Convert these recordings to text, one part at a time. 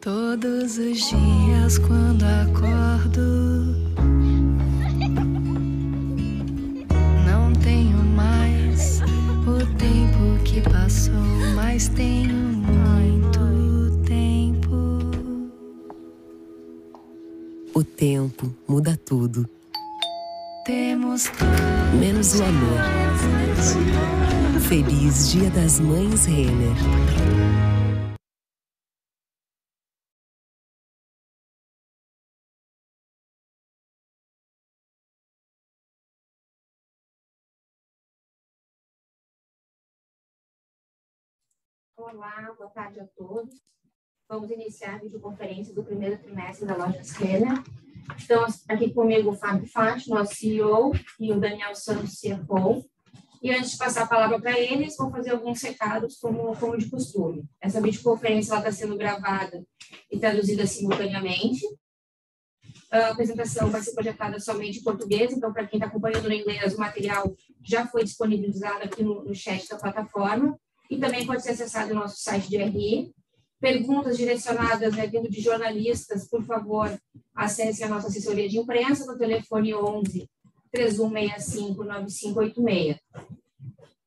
Todos os dias quando acordo, não tenho mais o tempo que passou, mas tenho muito tempo. O tempo muda tudo, Temos menos o amor. Feliz Dia das Mães Renner. Olá, boa tarde a todos. Vamos iniciar a videoconferência do primeiro trimestre da loja Renner. Estão aqui comigo o Fábio Fati, nosso CEO, e o Daniel Santos, CFO. E antes de passar a palavra para eles, vou fazer alguns recados, como, como de costume. Essa videoconferência está sendo gravada e traduzida simultaneamente. A apresentação vai ser projetada somente em português, então, para quem está acompanhando no inglês, o material já foi disponibilizado aqui no, no chat da plataforma e também pode ser acessado no nosso site de RI. Perguntas direcionadas né, vindo de jornalistas, por favor, acesse a nossa assessoria de imprensa no telefone 11 3165 9586.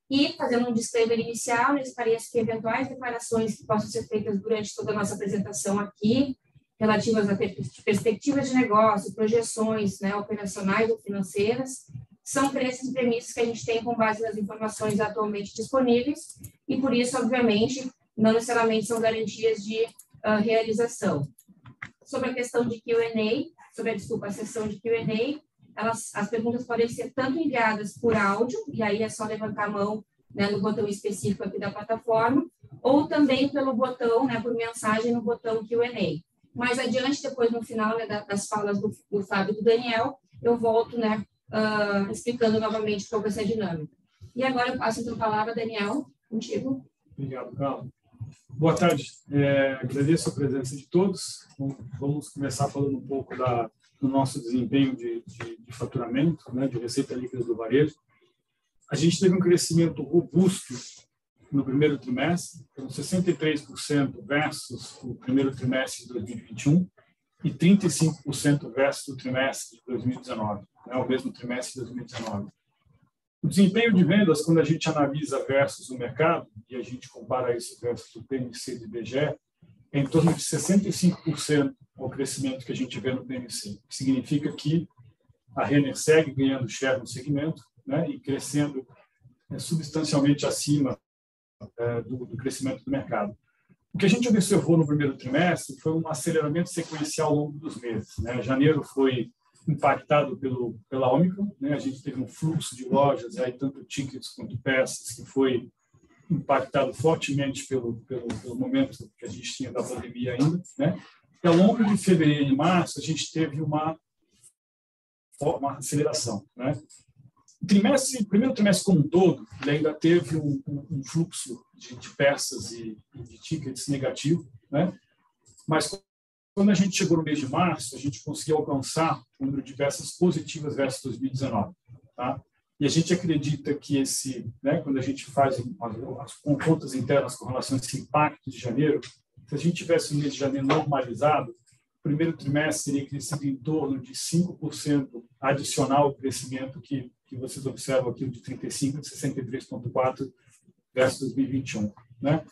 E, fazendo um disclaimer inicial, lhes pareço que eventuais declarações que possam ser feitas durante toda a nossa apresentação aqui, relativas a per- perspectivas de negócio, projeções né, operacionais ou financeiras, são preços e premissas que a gente tem com base nas informações atualmente disponíveis e, por isso, obviamente, não necessariamente são garantias de ah, realização. Sobre a questão de Q&A, sobre a, desculpa, a sessão de Q&A, elas, as perguntas podem ser tanto enviadas por áudio, e aí é só levantar a mão né, no botão específico aqui da plataforma, ou também pelo botão, né, por mensagem no botão Q&A. Mais adiante, depois no final né, da- das falas do, do Fábio e do Daniel, eu volto né, ah, explicando novamente qual vai ser a dinâmica. E agora eu passo então a palavra, Daniel, contigo. Obrigado, Carlos. Boa tarde. É, agradeço a presença de todos. Vamos começar falando um pouco da, do nosso desempenho de, de, de faturamento, né, de receita líquida do varejo. A gente teve um crescimento robusto no primeiro trimestre, com 63% versus o primeiro trimestre de 2021 e 35% versus o trimestre de 2019, né, o mesmo trimestre de 2019. O desempenho de vendas, quando a gente analisa versus o mercado, e a gente compara isso versus o PMC do IBGE, é em torno de 65% o crescimento que a gente vê no PMC. que Significa que a Renner segue ganhando share no segmento né, e crescendo é, substancialmente acima é, do, do crescimento do mercado. O que a gente observou no primeiro trimestre foi um aceleramento sequencial ao longo dos meses. Né? Janeiro foi impactado pelo pela Omicron, né? A gente teve um fluxo de lojas, aí tanto tickets quanto peças que foi impactado fortemente pelo, pelo pelo momento que a gente tinha da pandemia ainda, né? E ao longo de fevereiro e março a gente teve uma uma aceleração, né? O trimestre, primeiro trimestre como um todo, ele ainda teve um, um, fluxo de, de peças e, de tickets negativo, né? Mas quando a gente chegou no mês de março, a gente conseguiu alcançar o número de peças positivas versus 2019. Tá? E a gente acredita que esse, né, quando a gente faz as, as contas internas com relação a esse impacto de janeiro, se a gente tivesse o mês de janeiro normalizado, primeiro trimestre teria crescido em torno de 5% adicional ao crescimento que, que vocês observam aqui, de 35% a 63,4% versus 2021. Né?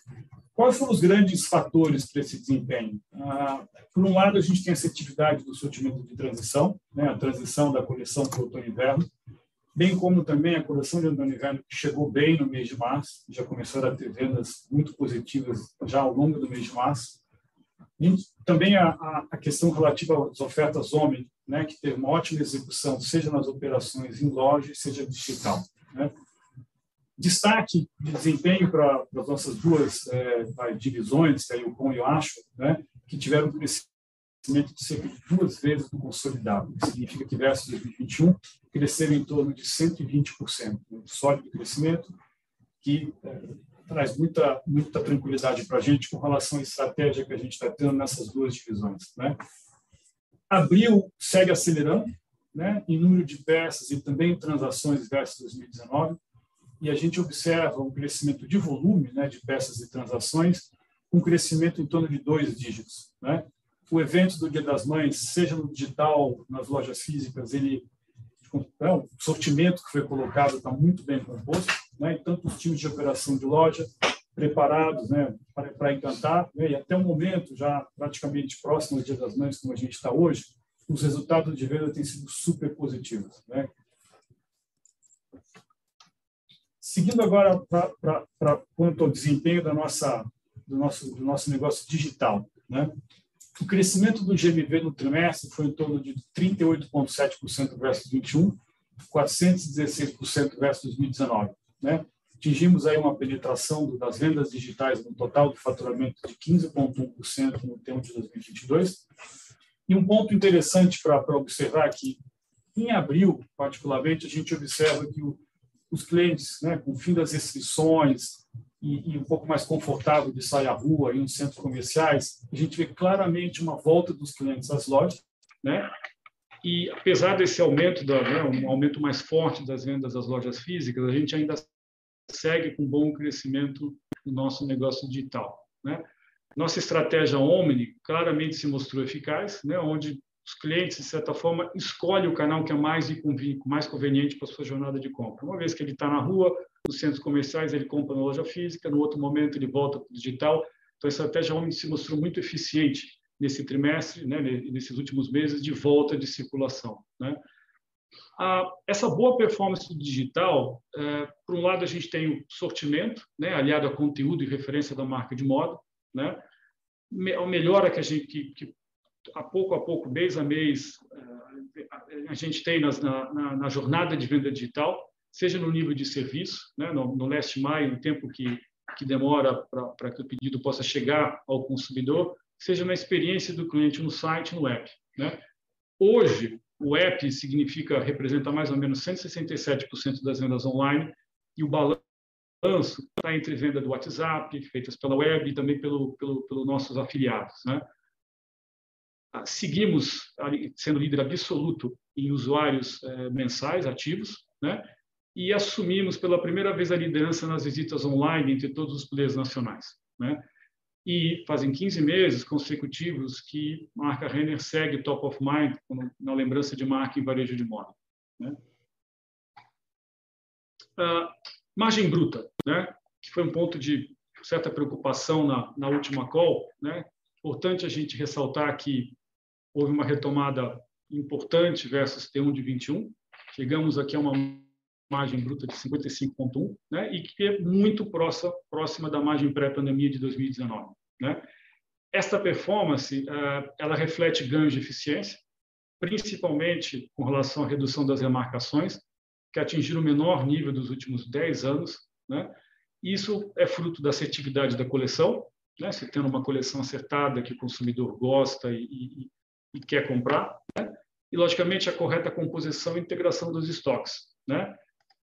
Quais foram os grandes fatores para esse desempenho? Ah, por um lado, a gente tem essa atividade do sortimento de transição, né, a transição da coleção para o outono e inverno, bem como também a coleção de outono e inverno, que chegou bem no mês de março, já começaram a ter vendas muito positivas já ao longo do mês de março. E também a, a, questão relativa às ofertas homem, né, que teve uma ótima execução, seja nas operações em loja, seja digital. Né? destaque de desempenho para as nossas duas é, divisões, que é o Com e o Acho, né, que tiveram um crescimento de cerca de duas vezes do consolidado. Isso significa que versus 2021 cresceram em torno de 120%, um sólido crescimento que é, traz muita muita tranquilidade para a gente com relação à estratégia que a gente está tendo nessas duas divisões. Né? Abril segue acelerando, né, em número de peças e também transações versus 2019 e a gente observa um crescimento de volume né, de peças e transações um crescimento em torno de dois dígitos. Né? O evento do Dia das Mães, seja no digital, nas lojas físicas, ele é, o sortimento que foi colocado está muito bem composto, né? tanto os times de operação de loja preparados né, para, para encantar, né? e até o momento, já praticamente próximo ao Dia das Mães, como a gente está hoje, os resultados de venda têm sido super positivos. Né? Seguindo agora para quanto ao desempenho da nossa, do, nosso, do nosso negócio digital. Né? O crescimento do GMV no trimestre foi em torno de 38,7% versus 21, 416% versus 2019. Né? Atingimos aí uma penetração das vendas digitais no total do faturamento de 15,1% no tempo de 2022. E um ponto interessante para observar aqui, em abril, particularmente, a gente observa que o, os clientes, né, com o fim das restrições e, e, um pouco mais confortável de sair à rua em centros comerciais, a gente vê claramente uma volta dos clientes às lojas, né? E apesar desse aumento, da, né, um aumento mais forte das vendas das lojas físicas, a gente ainda segue com bom crescimento no nosso negócio digital, né? Nossa estratégia Omni claramente se mostrou eficaz, né? Onde os clientes, de certa forma, escolhem o canal que é mais, mais conveniente para a sua jornada de compra. Uma vez que ele está na rua, nos centros comerciais, ele compra na loja física, no outro momento ele volta para o digital. Então, a estratégia Omni se mostrou muito eficiente nesse trimestre, né, nesses últimos meses, de volta de circulação. Né? Ah, essa boa performance do digital, é, por um lado, a gente tem o sortimento, né, aliado a conteúdo e referência da marca de moda, né? a melhora que a gente que, que a pouco a pouco, mês a mês, eh, a gente tem nas, na, na, na, jornada de venda digital, seja no nível de serviço, né, no, no last mile, o tempo que, que demora para que o pedido possa chegar ao consumidor, seja na experiência do cliente no site, no app. Né? Hoje, o app significa, representa mais ou menos 167% das vendas online e o balanço está entre venda do WhatsApp, feitas pela web e também pelo, pelo, pelo nossos afiliados. Né? Ah, seguimos sendo líder absoluto em usuários eh, mensais ativos, né? E assumimos pela primeira vez a liderança nas visitas online entre todos os players nacionais, né? E fazem 15 meses consecutivos que a marca Renner segue top of mind na lembrança de marca em varejo de moda, né? Ah, margem bruta, né? Que foi um ponto de certa preocupação na, na última call, né? Importante a gente ressaltar que houve uma retomada importante versus T1 de 21. Chegamos aqui a uma margem bruta de 55,1, né, e que é muito próxima, próxima da margem pré-pandemia de 2019. Né? Esta performance, uh, ela reflete ganhos de eficiência, principalmente com relação à redução das remarcações, que atingiram o menor nível dos últimos 10 anos. Né? Isso é fruto da assertividade da coleção, né? se tendo uma coleção acertada que o consumidor gosta e, e, e quer comprar, né? e, logicamente, a correta composição e integração dos estoques. Né?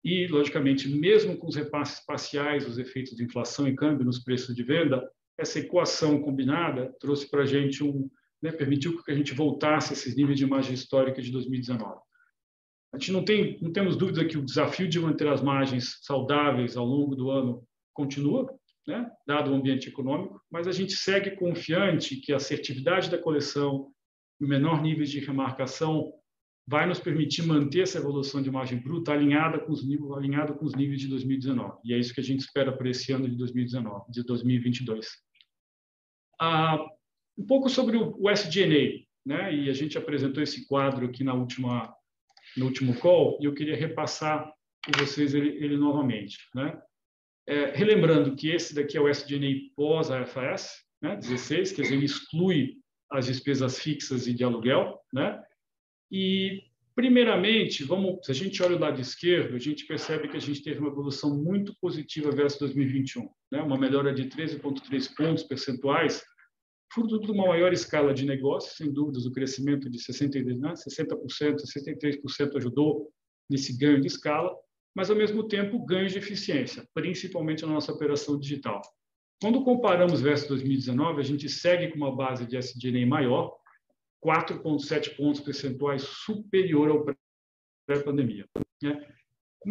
E, logicamente, mesmo com os repasses parciais, os efeitos de inflação e câmbio nos preços de venda, essa equação combinada trouxe para a gente um, né, permitiu que a gente voltasse a esses níveis de margem histórica de 2019. A gente não tem, não temos dúvida que o desafio de manter as margens saudáveis ao longo do ano continua, né, dado o ambiente econômico, mas a gente segue confiante que a assertividade da coleção, o menor nível de remarcação vai nos permitir manter essa evolução de margem bruta alinhada com os níveis alinhado com os níveis de 2019. E é isso que a gente espera para esse ano de 2019, de 2022. Ah, um pouco sobre o SG&A, né? E a gente apresentou esse quadro aqui na última no último call e eu queria repassar com vocês ele, ele novamente, né? É, relembrando que esse daqui é o SG&A pós AFS, né? 16, quer dizer, ele exclui as despesas fixas e de aluguel, né? E primeiramente, vamos, se a gente olha o lado esquerdo, a gente percebe que a gente teve uma evolução muito positiva versus 2021, né? Uma melhora de 13.3 pontos percentuais, fruto de uma maior escala de negócio, sem dúvidas, o crescimento de 60, né? 60%, 63% ajudou nesse ganho de escala, mas ao mesmo tempo ganhos de eficiência, principalmente na nossa operação digital. Quando comparamos versus 2019, a gente segue com uma base de SG&A maior, 4,7 pontos percentuais superior ao pré-pandemia. Né?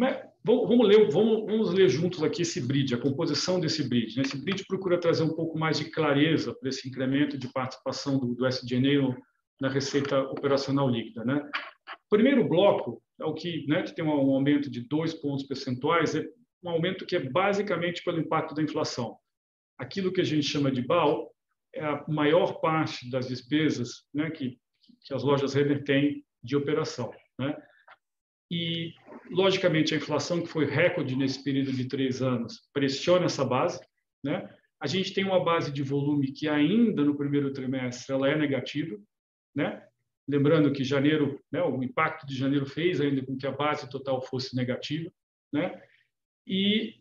é, vamos, ler, vamos, vamos, ler juntos aqui esse bridge, a composição desse bridge. Né? Esse bridge procura trazer um pouco mais de clareza para esse incremento de participação do, do SDNA na receita operacional líquida. Né? Primeiro bloco é o que, né, que tem um aumento de dois pontos percentuais, é um aumento que é basicamente pelo impacto da inflação. Aquilo que a gente chama de BAL a maior parte das despesas né, que, que as lojas Renner têm de operação. Né? E, logicamente, a inflação, que foi recorde nesse período de três anos, pressiona essa base. Né? A gente tem uma base de volume que ainda no primeiro trimestre ela é negativa. Né? Lembrando que janeiro, né, o impacto de janeiro fez ainda com que a base total fosse negativa. Né? E,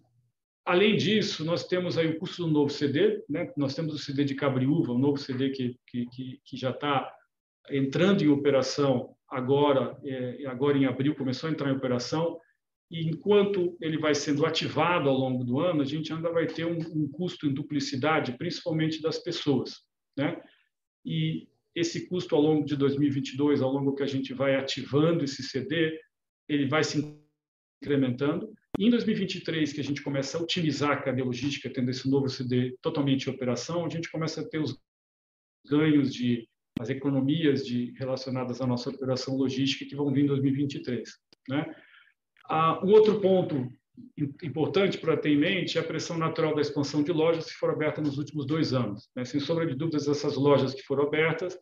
além disso, nós temos aí o custo do novo CD. Né? Nós temos o CD de Cabriúva, o novo CD que, que, que já está entrando em operação agora, é, agora em abril, começou a entrar em operação, e enquanto ele vai sendo ativado ao longo do ano, a gente ainda vai ter um, um custo em duplicidade, principalmente das pessoas, né? E esse custo ao longo de 2022, ao longo que a gente vai ativando esse CD, ele vai se incrementando. Em 2023, que a gente começa a otimizar a cadeia logística, tendo esse novo CD totalmente em operação, a gente começa a ter os ganhos de as economias de, relacionadas à nossa operação logística que vão vir em 2023. Né? Ah, um outro ponto importante para ter em mente é a pressão natural da expansão de lojas que foram abertas nos últimos dois anos. Né? Sem sombra de dúvidas, essas lojas que foram abertas,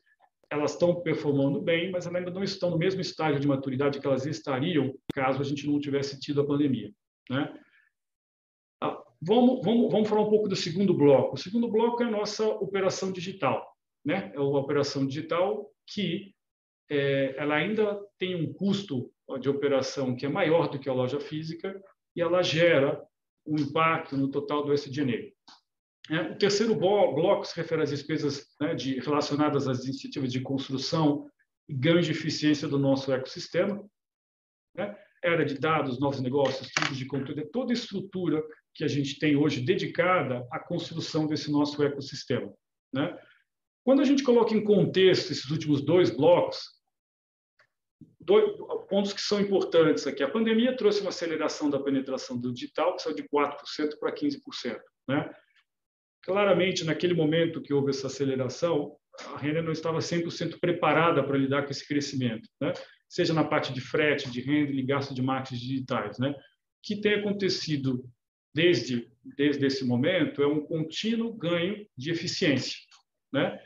elas estão performando bem, mas ainda não estão no mesmo estágio de maturidade que elas estariam caso a gente não tivesse tido a pandemia. Né? Ah, vamos, vamos, vamos falar um pouco do segundo bloco. O segundo bloco é a nossa operação digital né? É uma operação digital que é, ela ainda tem um custo de operação que é maior do que a loja física e ela gera um impacto no total do SDNA. É, o terceiro bloco se refere às despesas né, de, relacionadas às iniciativas de construção e ganho de eficiência do nosso ecossistema. Né? Era de dados, novos negócios, tipos de conteúdo, é toda a estrutura que a gente tem hoje dedicada à construção desse nosso ecossistema. Né? Quando a gente coloca em contexto esses últimos dois blocos, dois pontos que são importantes aqui. A pandemia trouxe uma aceleração da penetração do digital, que saiu de 4% para 15%. Né? Claramente, naquele momento que houve essa aceleração, a Renner não estava 100% preparada para lidar com esse crescimento, né? Seja na parte de frete, de renda e gasto de marketing digitais. Né? O que tem acontecido desde, desde esse momento é um contínuo ganho de eficiência. Né?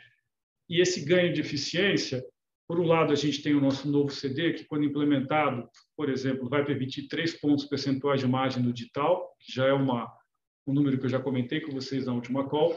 E esse ganho de eficiência, por um lado, a gente tem o nosso novo CD, que, quando implementado, por exemplo, vai permitir três pontos percentuais de margem no digital, que já é uma, um número que eu já comentei com vocês na última call.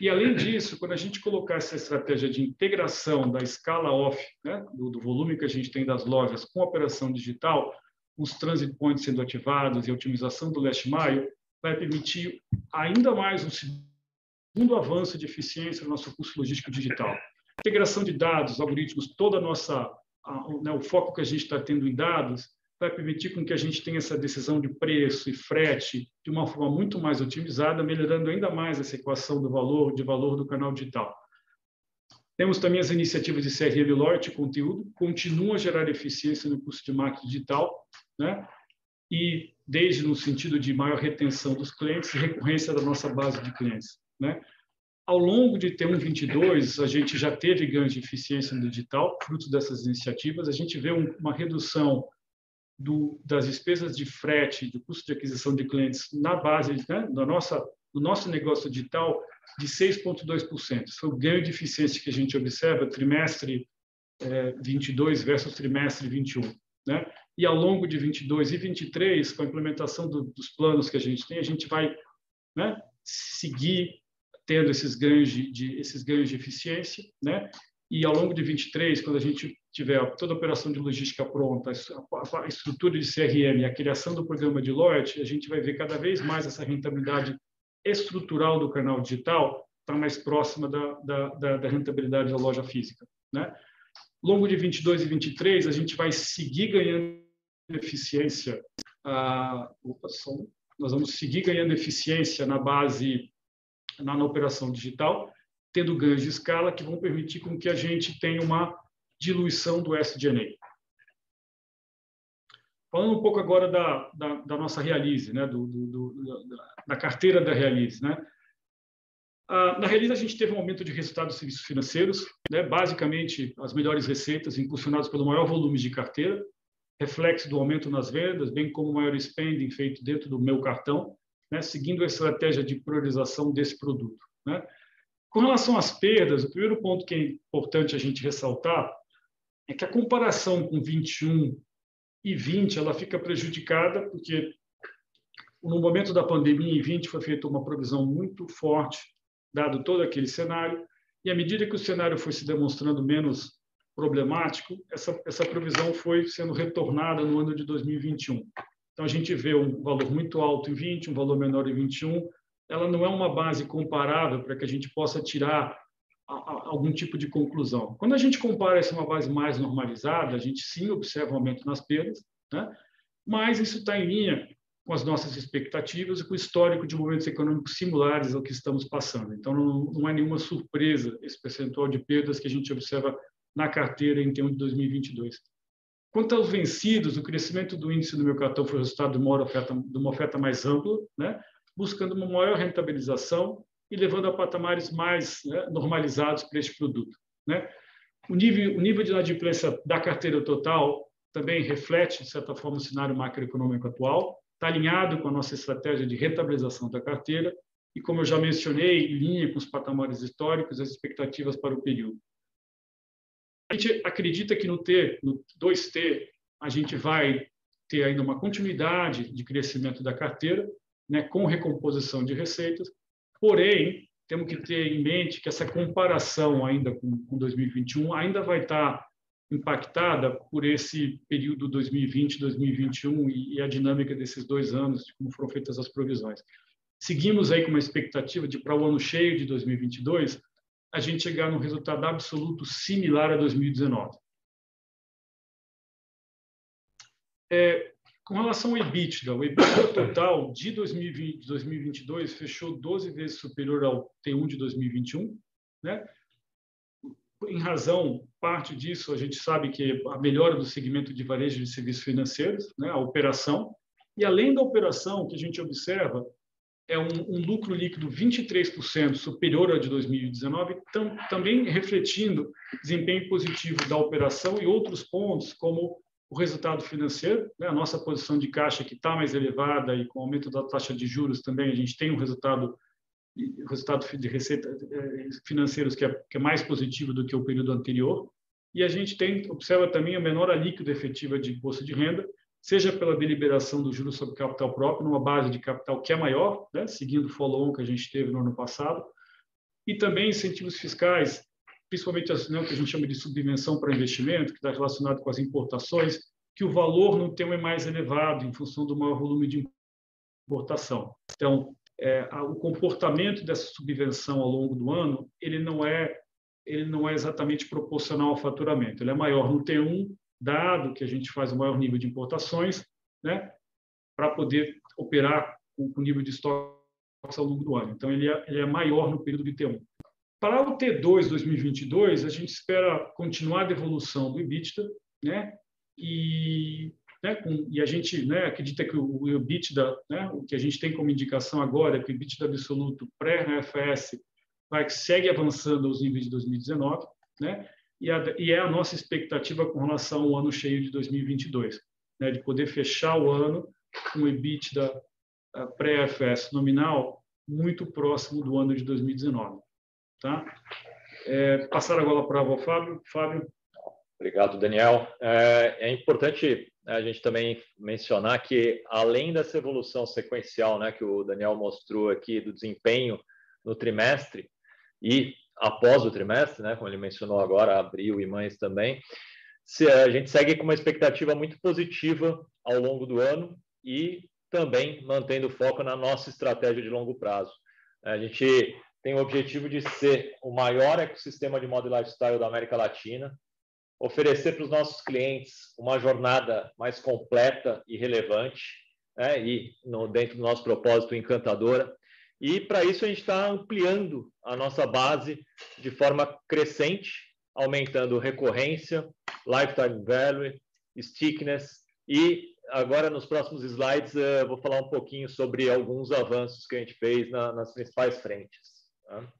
E, além disso, quando a gente colocar essa estratégia de integração da escala off, né, do, do volume que a gente tem das lojas com a operação digital, os transit points sendo ativados e a otimização do last mile, vai permitir ainda mais um segundo avanço de eficiência no nosso curso logístico digital. Integração de dados, algoritmos, toda a nossa a, né, o foco que a gente está tendo em dados vai permitir com que a gente tenha essa decisão de preço e frete de uma forma muito mais otimizada, melhorando ainda mais essa equação do valor de valor do canal digital. Temos também as iniciativas de CRM Loyalty conteúdo, continuam a gerar eficiência no custo de marketing digital, né? E desde no sentido de maior retenção dos clientes e recorrência da nossa base de clientes. Né? Ao longo de T1 22, a gente já teve ganhos de eficiência no digital, fruto dessas iniciativas. A gente vê uma redução do, das despesas de frete, do custo de aquisição de clientes na base né, da nossa, do nosso negócio digital de 6,2%. Isso foi o ganho de eficiência que a gente observa trimestre é, 22 versus trimestre 21. Né? E ao longo de 22 e 23, com a implementação do, dos planos que a gente tem, a gente vai né, seguir tendo esses ganhos de, de, esses ganhos de eficiência, né? E ao longo de 23, quando a gente tiver toda a operação de logística pronta, a, estrutura de CRM, a criação do programa de loyalty, a gente vai ver cada vez mais essa rentabilidade estrutural do canal digital está mais próxima da, da, da, da, rentabilidade da loja física, né? Longo de 22 e 23, a gente vai seguir ganhando eficiência. Ah, opa, som, nós vamos seguir ganhando eficiência na base na, na operação digital, tendo ganhos de escala que vão permitir com que a gente tenha uma diluição do SG&A. Falando um pouco agora da, da, da nossa Realize, né? Do, do, do, da carteira da Realize. Né? Ah, na Realize, a gente teve um aumento de resultados dos serviços financeiros, né? basicamente as melhores receitas impulsionadas pelo maior volume de carteira, reflexo do aumento nas vendas, bem como o maior spending feito dentro do meu cartão, né? seguindo a estratégia de priorização desse produto. Né? Com relação às perdas, o primeiro ponto que é importante a gente ressaltar é que a comparação com 21 e 20 ela fica prejudicada porque no momento da pandemia em 20 foi feita uma provisão muito forte dado todo aquele cenário e à medida que o cenário foi se demonstrando menos problemático, essa essa provisão foi sendo retornada no ano de 2021. Então a gente vê um valor muito alto em 20, um valor menor em 21. Ela não é uma base comparável para que a gente possa tirar algum tipo de conclusão. Quando a gente compara essa uma base mais normalizada, a gente sim observa um aumento nas perdas, né? mas isso está em linha com as nossas expectativas e com o histórico de movimentos econômicos similares ao que estamos passando. Então, não, não é nenhuma surpresa esse percentual de perdas que a gente observa na carteira em termos de 2022. Quanto aos vencidos, o crescimento do índice do meu cartão foi resultado de uma oferta, de uma oferta mais ampla, né? buscando uma maior rentabilização e levando a patamares mais né, normalizados para este produto. Né? O, nível, o nível de inadimplência da carteira total também reflete, de certa forma, o cenário macroeconômico atual, está alinhado com a nossa estratégia de rentabilização da carteira e, como eu já mencionei, em linha com os patamares históricos as expectativas para o período. A gente acredita que no T, no 2T, a gente vai ter ainda uma continuidade de crescimento da carteira, né, com recomposição de receitas, Porém, temos que ter em mente que essa comparação ainda com, com 2021 ainda vai estar impactada por esse período 2020-2021 e, e, a dinâmica desses dois anos, de como foram feitas as provisões. Seguimos aí com uma expectativa de, para o ano cheio de 2022, a gente chegar num resultado absoluto similar a 2019. É, com relação ao EBITDA, o EBITDA total de 2020, 2022 fechou 12 vezes superior ao T1 de 2021, né? Em razão, parte disso, a gente sabe que a melhora do segmento de varejo de serviços financeiros, né? a operação, e além da operação, o que a gente observa é um, um lucro líquido 23% superior ao de 2019, tam, também refletindo desempenho positivo da operação e outros pontos, como o resultado financeiro, né? a nossa posição de caixa que está mais elevada e com o aumento da taxa de juros também a gente tem um resultado resultado de receita eh, financeiros que é, que é mais positivo do que o período anterior e a gente tem observa também a menor alíquota efetiva de imposto de renda, seja pela deliberação do juros sobre capital próprio numa base de capital que é maior, né? seguindo o follow-on que a gente teve no ano passado, e também incentivos fiscais principalmente as, né, o que a gente chama de subvenção para investimento, que está relacionado com as importações, que o valor no tema é mais elevado em função do maior volume de importação. Então, é, o comportamento dessa subvenção ao longo do ano, ele não é ele não é exatamente proporcional ao faturamento. Ele é maior no T1, dado que a gente faz o maior nível de importações, né, para poder operar com o nível de estoque ao longo do ano. Então, ele é, ele é maior no período de T1. Para o T2 2022, a gente espera continuar a devolução do EBITDA, né? E, né, com, e a gente né, acredita que o, o EBITDA, né, o que a gente tem como indicação agora é que o EBITDA absoluto pré-RFS vai segue avançando aos níveis de 2019, né? E, a, e, é a nossa expectativa com relação ao ano cheio de 2022, né, de poder fechar o ano com o EBITDA pré-RFS nominal muito próximo do ano de 2019. Tá? É, passar agora para o Fábio. Fábio. Obrigado, Daniel. É, é, importante a gente também mencionar que, além dessa evolução sequencial né, que o Daniel mostrou aqui do desempenho no trimestre e após o trimestre, né, como ele mencionou agora, abril e mães também, se a gente segue com uma expectativa muito positiva ao longo do ano e também mantendo foco na nossa estratégia de longo prazo. A gente tem o objetivo de ser o maior ecossistema de moda e lifestyle da América Latina, oferecer para os nossos clientes uma jornada mais completa e relevante, né? e no, dentro do nosso propósito encantadora. E para isso a gente está ampliando a nossa base de forma crescente, aumentando recorrência, lifetime value, stickiness e agora nos próximos slides eu vou falar um pouquinho sobre alguns avanços que a gente fez na, nas principais frentes. Tá?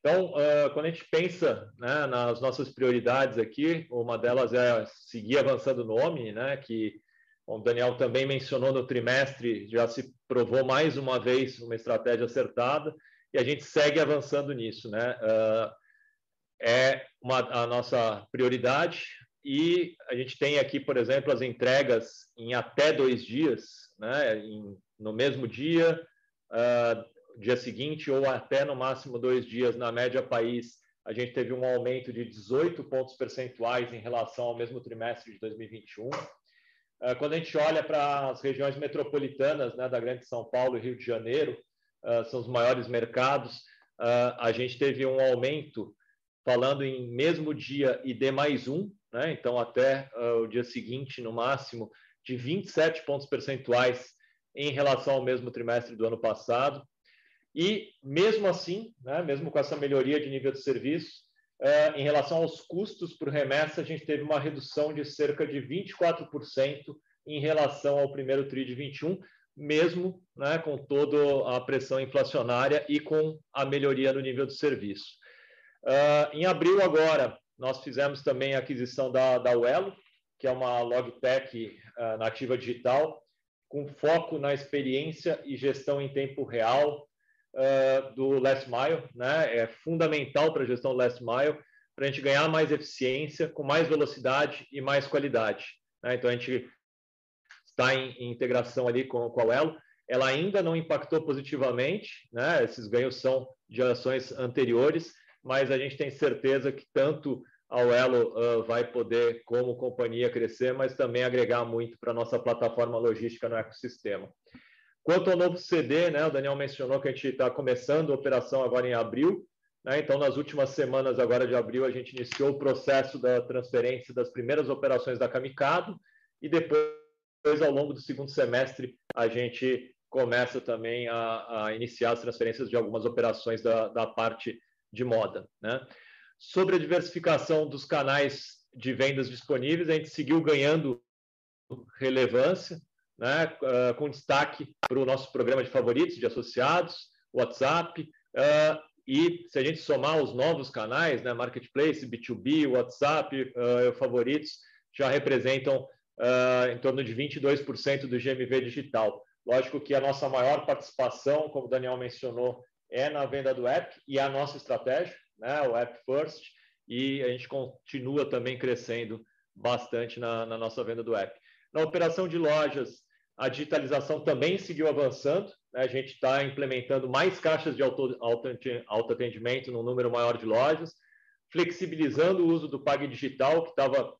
Então, uh, quando a gente pensa né, nas nossas prioridades aqui, uma delas é seguir avançando no Omni, né, que o Daniel também mencionou no trimestre, já se provou mais uma vez uma estratégia acertada, e a gente segue avançando nisso. Né? Uh, é uma, a nossa prioridade, e a gente tem aqui, por exemplo, as entregas em até dois dias, né, em, no mesmo dia, uh, dia seguinte ou até no máximo dois dias na média país, a gente teve um aumento de 18 pontos percentuais em relação ao mesmo trimestre de 2021. Ah, quando a gente olha para as regiões metropolitanas né, da Grande São Paulo e Rio de Janeiro, ah, são os maiores mercados, ah, a gente teve um aumento, falando em mesmo dia e D mais um, né, então até o dia seguinte, no máximo, de 27 pontos percentuais em relação ao mesmo trimestre do ano passado. E, mesmo assim, né, mesmo com essa melhoria de nível de serviço, é, em relação aos custos por remessa, a gente teve uma redução de cerca de 24% em relação ao primeiro TRI de 21, mesmo né, com toda a pressão inflacionária e com a melhoria no nível de serviço. Uh, em abril agora, nós fizemos também a aquisição da, da Uelo, que é uma logtech uh, nativa digital, com foco na experiência e gestão em tempo real uh, do last mile, né? É fundamental para a gestão do last mile, para a gente ganhar mais eficiência, com mais velocidade e mais qualidade. Né? Então a gente está em, em, integração ali com, com a Elo. Ela ainda não impactou positivamente, né? Esses ganhos são de ações anteriores, mas a gente tem certeza que tanto a Elo uh, vai poder, como companhia, crescer, mas também agregar muito para a nossa plataforma logística no ecossistema. Quanto ao novo CD, né, o Daniel mencionou que a gente está começando a operação agora em abril. Né, então, nas últimas semanas agora de abril, a gente iniciou o processo da transferência das primeiras operações da Kamikado e depois, ao longo do segundo semestre, a gente começa também a, a iniciar as transferências de algumas operações da, da parte de moda. Né? Sobre a diversificação dos canais de vendas disponíveis, a gente seguiu ganhando relevância né, uh, com destaque para o nosso programa de favoritos de associados, WhatsApp, uh, e se a gente somar os novos canais, né, Marketplace, B2B, WhatsApp, uh, favoritos, já representam em torno de 22% do GMV digital. Lógico que a nossa maior participação, como o Daniel mencionou, é na venda do app e a nossa estratégia, né, o app first, e a gente continua também crescendo bastante na, na nossa venda do app. Na operação de lojas, a digitalização também seguiu avançando. Né? A gente está implementando mais caixas de auto, auto, autoatendimento número maior de lojas, flexibilizando o uso do Pag Digital, que estava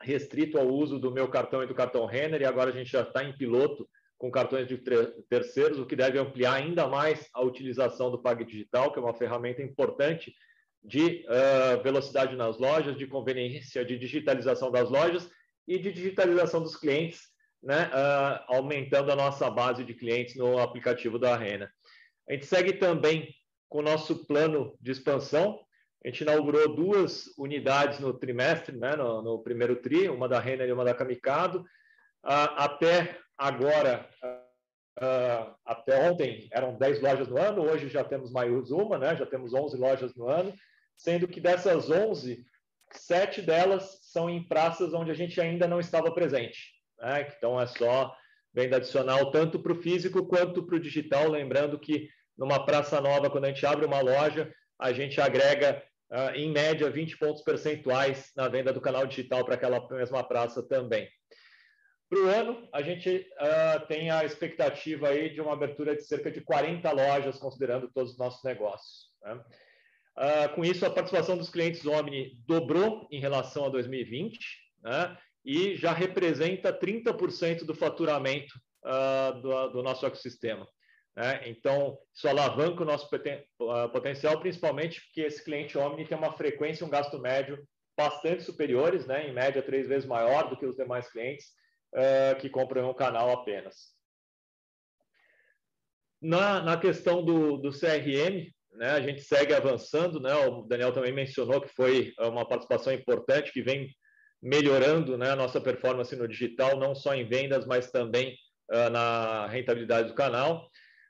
restrito ao uso do meu cartão e do cartão Renner, e agora a gente já está em piloto com cartões de terceiros, o que deve ampliar ainda mais a utilização do Pag Digital, que é uma ferramenta importante de uh, velocidade nas lojas, de conveniência de digitalização das lojas e de digitalização dos clientes, né, uh, aumentando a nossa base de clientes no aplicativo da Rena. A gente segue também com o nosso plano de expansão. A gente inaugurou duas unidades no trimestre, né, no, no primeiro TRI, uma da Rena e uma da Kamikado. Uh, até agora, uh, até ontem, eram 10 lojas no ano, hoje já temos mais uma, né, já temos 11 lojas no ano, sendo que dessas 11, sete delas são em praças onde a gente ainda não estava presente. Né? Então é só venda adicional tanto para o físico quanto para o digital. Lembrando que numa praça nova, quando a gente abre uma loja, a gente agrega uh, em média 20 pontos percentuais na venda do canal digital para aquela mesma praça também. Para o ano, a gente uh, tem a expectativa aí de uma abertura de cerca de 40 lojas, considerando todos os nossos negócios. Né? Uh, com isso, a participação dos clientes Omni dobrou em relação a 2020, né? E já representa 30% do faturamento uh, do, do, nosso ecossistema. Né? Então, isso alavanca o nosso uh, potencial, principalmente porque esse cliente Omni tem uma frequência e um gasto médio bastante superiores, né? em média três vezes maior do que os demais clientes uh, que compram um canal apenas. Na, na questão do, do CRM, né, a gente segue avançando, né? O Daniel também mencionou que foi uma participação importante que vem melhorando né, a nossa performance no digital, não só em vendas, mas também uh, na rentabilidade do canal.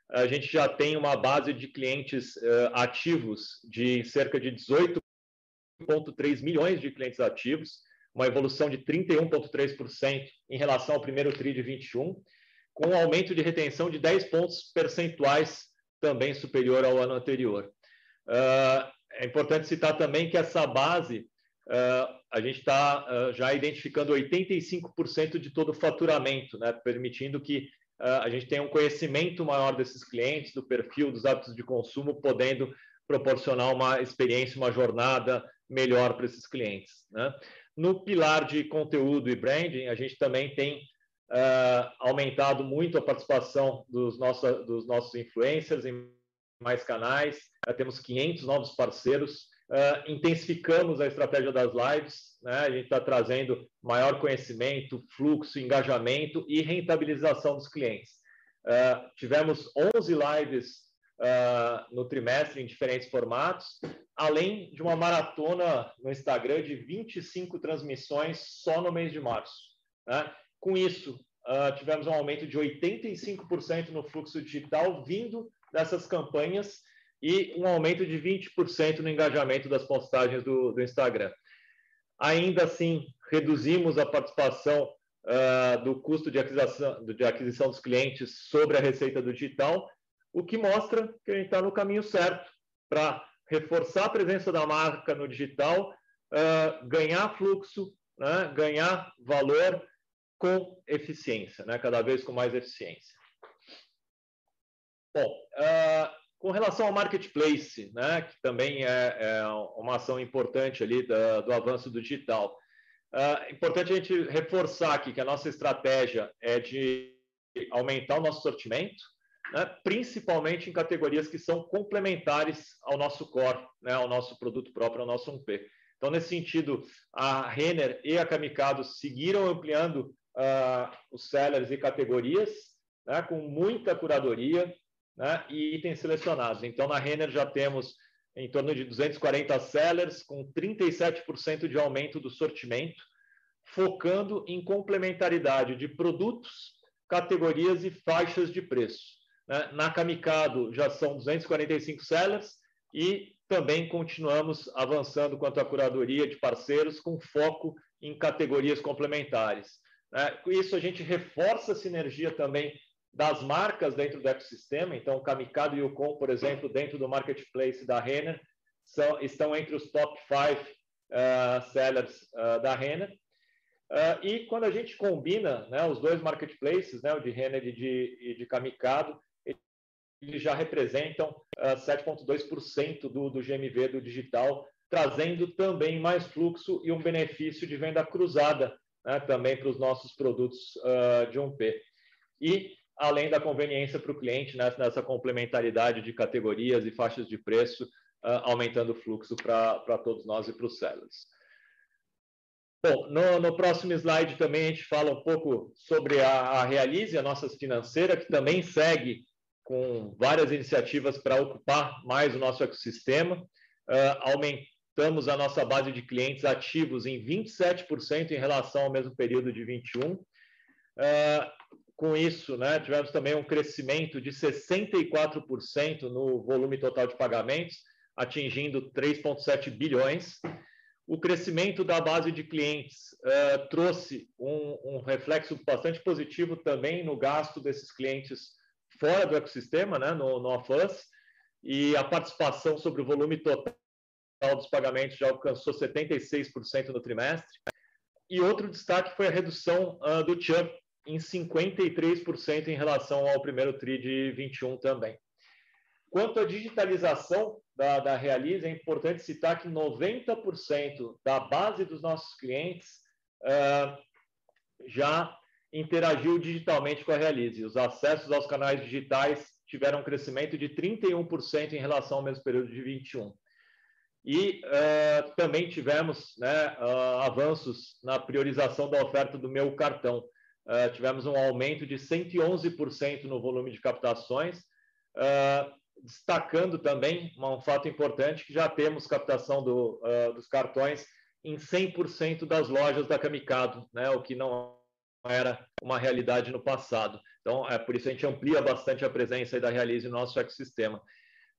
A gente já tem uma base de clientes uh, ativos de cerca de 18,3 milhões de clientes ativos, uma evolução de 31,3% em relação ao primeiro TRI de 21, com um aumento de retenção de 10 pontos percentuais, também superior ao ano anterior. Uh, é importante citar também que essa base, a gente está uh, já identificando 85% de todo o faturamento, né, permitindo que a gente tenha um conhecimento maior desses clientes, do perfil, dos hábitos de consumo, podendo proporcionar uma experiência, uma jornada melhor para esses clientes. Né? No pilar de conteúdo e branding, a gente também tem uh, aumentado muito a participação dos, nossa, dos nossos influencers em mais canais, uh, temos 500 novos parceiros, uh, intensificamos a estratégia das lives, né? a gente está trazendo maior conhecimento, fluxo, engajamento e rentabilização dos clientes. tivemos 11 lives no trimestre em diferentes formatos, além de uma maratona no Instagram de 25 transmissões só no mês de março. Né? Com isso, uh, tivemos um aumento de 85% no fluxo digital vindo dessas campanhas e um aumento de 20% no engajamento das postagens do, do, Instagram. Ainda assim, reduzimos a participação uh, do custo de aquisição, de aquisição dos clientes sobre a receita do digital, o que mostra que a gente está no caminho certo para reforçar a presença da marca no digital, uh, ganhar fluxo, né, ganhar valor com eficiência, né, cada vez com mais eficiência. Bom, uh, com relação ao marketplace, né, que também é, é uma ação importante ali da, do avanço do digital, é uh, importante a gente reforçar aqui que a nossa estratégia é de aumentar o nosso sortimento, né, principalmente em categorias que são complementares ao nosso core, né, ao nosso produto próprio, ao nosso 1P. Então, nesse sentido, a Renner e a Kamikado seguiram ampliando uh, os sellers e categorias, né, com muita curadoria né, e itens selecionados. Então, na Renner já temos em torno de 240 sellers, com 37% de aumento do sortimento, focando em complementaridade de produtos, categorias e faixas de preço. Né? Na Kamikado já são 245 sellers e também continuamos avançando quanto à curadoria de parceiros com foco em categorias complementares. Né? Com isso, a gente reforça a sinergia também das marcas dentro do ecossistema. Então, Kamikado e o Com, por exemplo, dentro do marketplace da Renner, são, estão entre os top five uh, sellers uh, da Renner. Uh, e quando a gente combina né, os dois marketplaces, né, o de Renner e de, e de Kamikado, eles já representam uh, 7,2% do, do GMV do digital, trazendo também mais fluxo e um benefício de venda cruzada né, também para os nossos produtos uh, de 1P. E além da conveniência para o cliente né, nessa complementaridade de categorias e faixas de preço, uh, aumentando o fluxo para todos nós e para os sellers. Bom, no, no, próximo slide também a gente fala um pouco sobre a, a Realize, a nossa financeira, que também segue com várias iniciativas para ocupar mais o nosso ecossistema. Uh, aumentamos a nossa base de clientes ativos em 27% em relação ao mesmo período de 21. Uh, ah, com isso, né, tivemos também um crescimento de 64% no volume total de pagamentos, atingindo 3,7 bilhões. O crescimento da base de clientes uh, trouxe um, um reflexo bastante positivo também no gasto desses clientes fora do ecossistema, né, no, no AFAS, e a participação sobre o volume total dos pagamentos já alcançou 76% no trimestre. E outro destaque foi a redução uh, do churn em 53% em relação ao primeiro TRI de 21 também. Quanto à digitalização da, da Realize, é importante citar que 90% da base dos nossos clientes uh, já interagiu digitalmente com a Realize. Os acessos aos canais digitais tiveram um crescimento de 31% em relação ao mesmo período de 21. E uh, também tivemos né, uh, avanços na priorização da oferta do meu cartão. Uh, tivemos um aumento de 111% no volume de captações, destacando também um fato importante que já temos captação do, dos cartões em 100% das lojas da Camicado, né? o que não era uma realidade no passado. Então, é por isso a gente amplia bastante a presença da Realize no nosso ecossistema.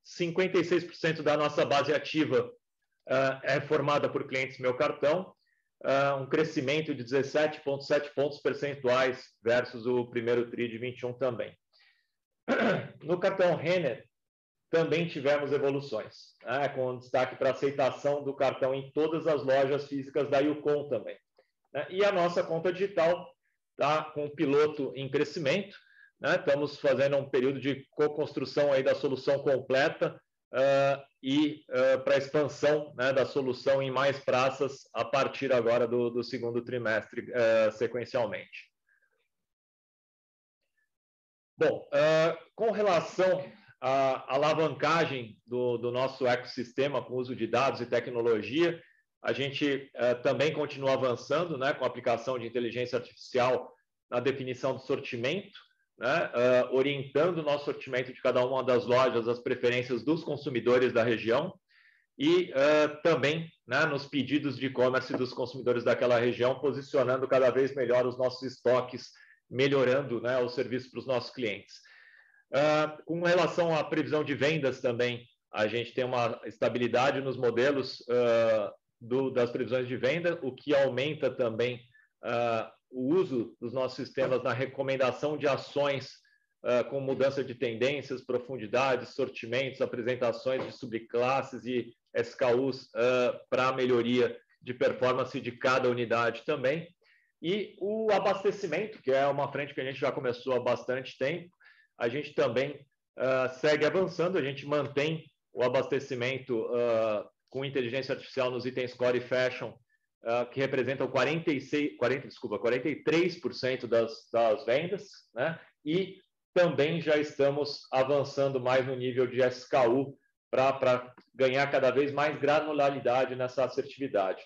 56% da nossa base ativa uh, é formada por clientes meu cartão, uh, um crescimento de 17,7 pontos percentuais versus o primeiro TRI de 21 também. No cartão Renner, também tivemos evoluções, né, com destaque para aceitação do cartão em todas as lojas físicas da Yukon também. Né? E a nossa conta digital está com um piloto em crescimento, né? estamos fazendo um período de co-construção da solução completa uh, e uh, para expansão né, da solução em mais praças a partir agora do, do segundo trimestre, uh, sequencialmente. Bom, com relação à alavancagem do, do, nosso ecossistema com uso de dados e tecnologia, a gente também continua avançando né, com a aplicação de inteligência artificial na definição do sortimento, né, uh, orientando o nosso sortimento de cada uma das lojas, as preferências dos consumidores da região e uh, também né, nos pedidos de e-commerce dos consumidores daquela região, posicionando cada vez melhor os nossos estoques, melhorando né, o serviço para os nossos clientes. Uh, com relação à previsão de vendas também, a gente tem uma estabilidade nos modelos do, das previsões de venda, o que aumenta também o uso dos nossos sistemas na recomendação de ações uh, com mudança de tendências, profundidades, sortimentos, apresentações de subclasses e SKUs uh, ah, para melhoria de performance de cada unidade também. E o abastecimento, que é uma frente que a gente já começou há bastante tempo, a gente também uh, segue avançando, a gente mantém o abastecimento com inteligência artificial nos itens core e fashion uh, que representam 46, 40, desculpa, 43% das, das vendas, né? E também já estamos avançando mais no nível de SKU para ganhar cada vez mais granularidade nessa assertividade.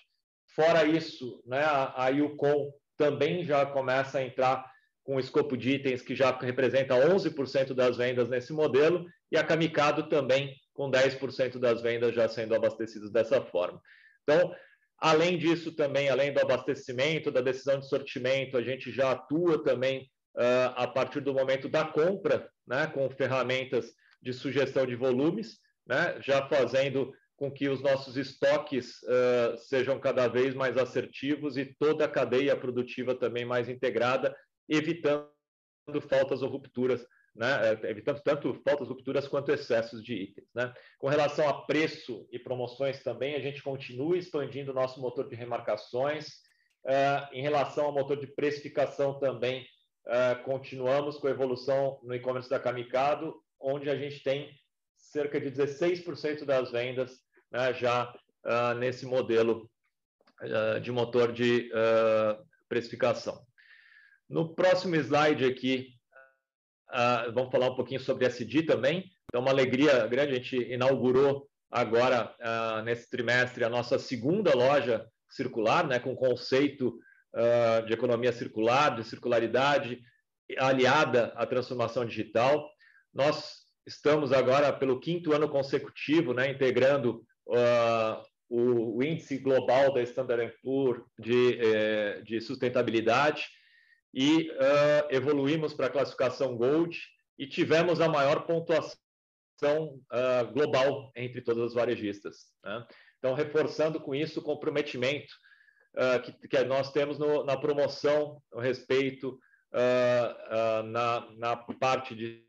Fora isso, né, a, a Yukon também já começa a entrar com o escopo de itens que já representa 11% das vendas nesse modelo, e a Kamikado também com 10% das vendas já sendo abastecidas dessa forma. Então, Além disso, também, além do abastecimento, da decisão de sortimento, a gente já atua também uh, a partir do momento da compra, né, com ferramentas de sugestão de volumes, né, já fazendo com que os nossos estoques uh, sejam cada vez mais assertivos e toda a cadeia produtiva também mais integrada, evitando faltas ou rupturas né, é, evitando tanto faltas, rupturas quanto excessos de itens. Né? Com relação a preço e promoções também, a gente continua expandindo o nosso motor de remarcações. Uh, em relação ao motor de precificação também, uh, continuamos com a evolução no e-commerce da Kamikado, onde a gente tem cerca de 16% das vendas né, já uh, nesse modelo de motor de precificação. No próximo slide aqui, Uh, vamos falar um pouquinho sobre SD também. É uma alegria grande, a gente inaugurou agora, uh, nesse trimestre, a nossa segunda loja circular, né, com conceito uh, de economia circular, de circularidade, aliada à transformação digital. Nós estamos agora, pelo quinto ano consecutivo, né, integrando o, o, índice global da Standard Poor's de, eh, de sustentabilidade, e uh, evoluímos para a classificação Gold e tivemos a maior pontuação uh, global entre todas as varejistas. Né? Então, reforçando com isso o comprometimento uh, que, que, nós temos no, na promoção, no respeito, na, na, parte de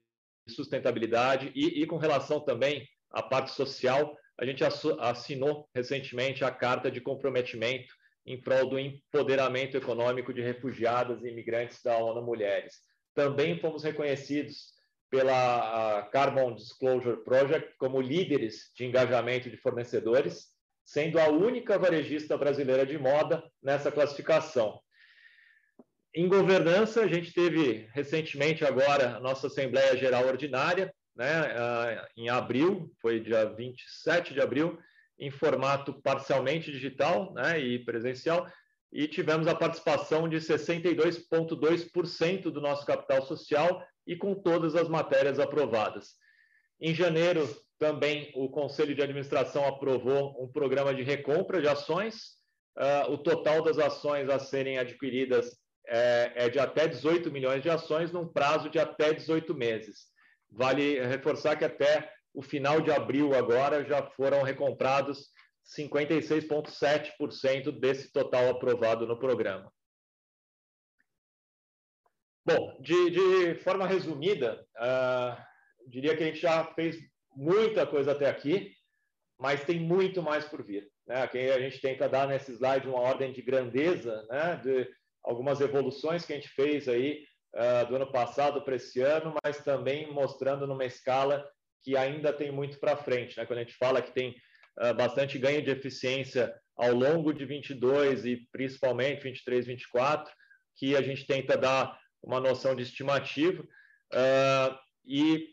sustentabilidade e, e, com relação também à parte social, a gente assinou recentemente a carta de comprometimento em prol do empoderamento econômico de refugiadas e imigrantes da ONU Mulheres. Também fomos reconhecidos pela Carbon Disclosure Project como líderes de engajamento de fornecedores, sendo a única varejista brasileira de moda nessa classificação. Em governança, a gente teve recentemente agora a nossa Assembleia Geral Ordinária, né, em abril, foi dia 27 de abril, em formato parcialmente digital né, e presencial, e tivemos a participação de 62,2% do nosso capital social e com todas as matérias aprovadas. Em janeiro, também o Conselho de Administração aprovou um programa de recompra de ações uh, o total das ações a serem adquiridas é, é de até 18 milhões de ações num prazo de até 18 meses. Vale reforçar que até o final de abril agora já foram recomprados 56,7% desse total aprovado no programa. Bom, de, de forma resumida, uh, diria que a gente já fez muita coisa até aqui, mas tem muito mais por vir. Né? Aqui a gente tenta dar nesse slide uma ordem de grandeza, né? de algumas evoluções que a gente fez aí uh, do ano passado para esse ano, mas também mostrando numa escala que ainda tem muito para frente. Né? Quando a gente fala que tem uh, bastante ganho de eficiência ao longo de 22 e principalmente 23, 24, que a gente tenta dar uma noção de estimativa. Uh, e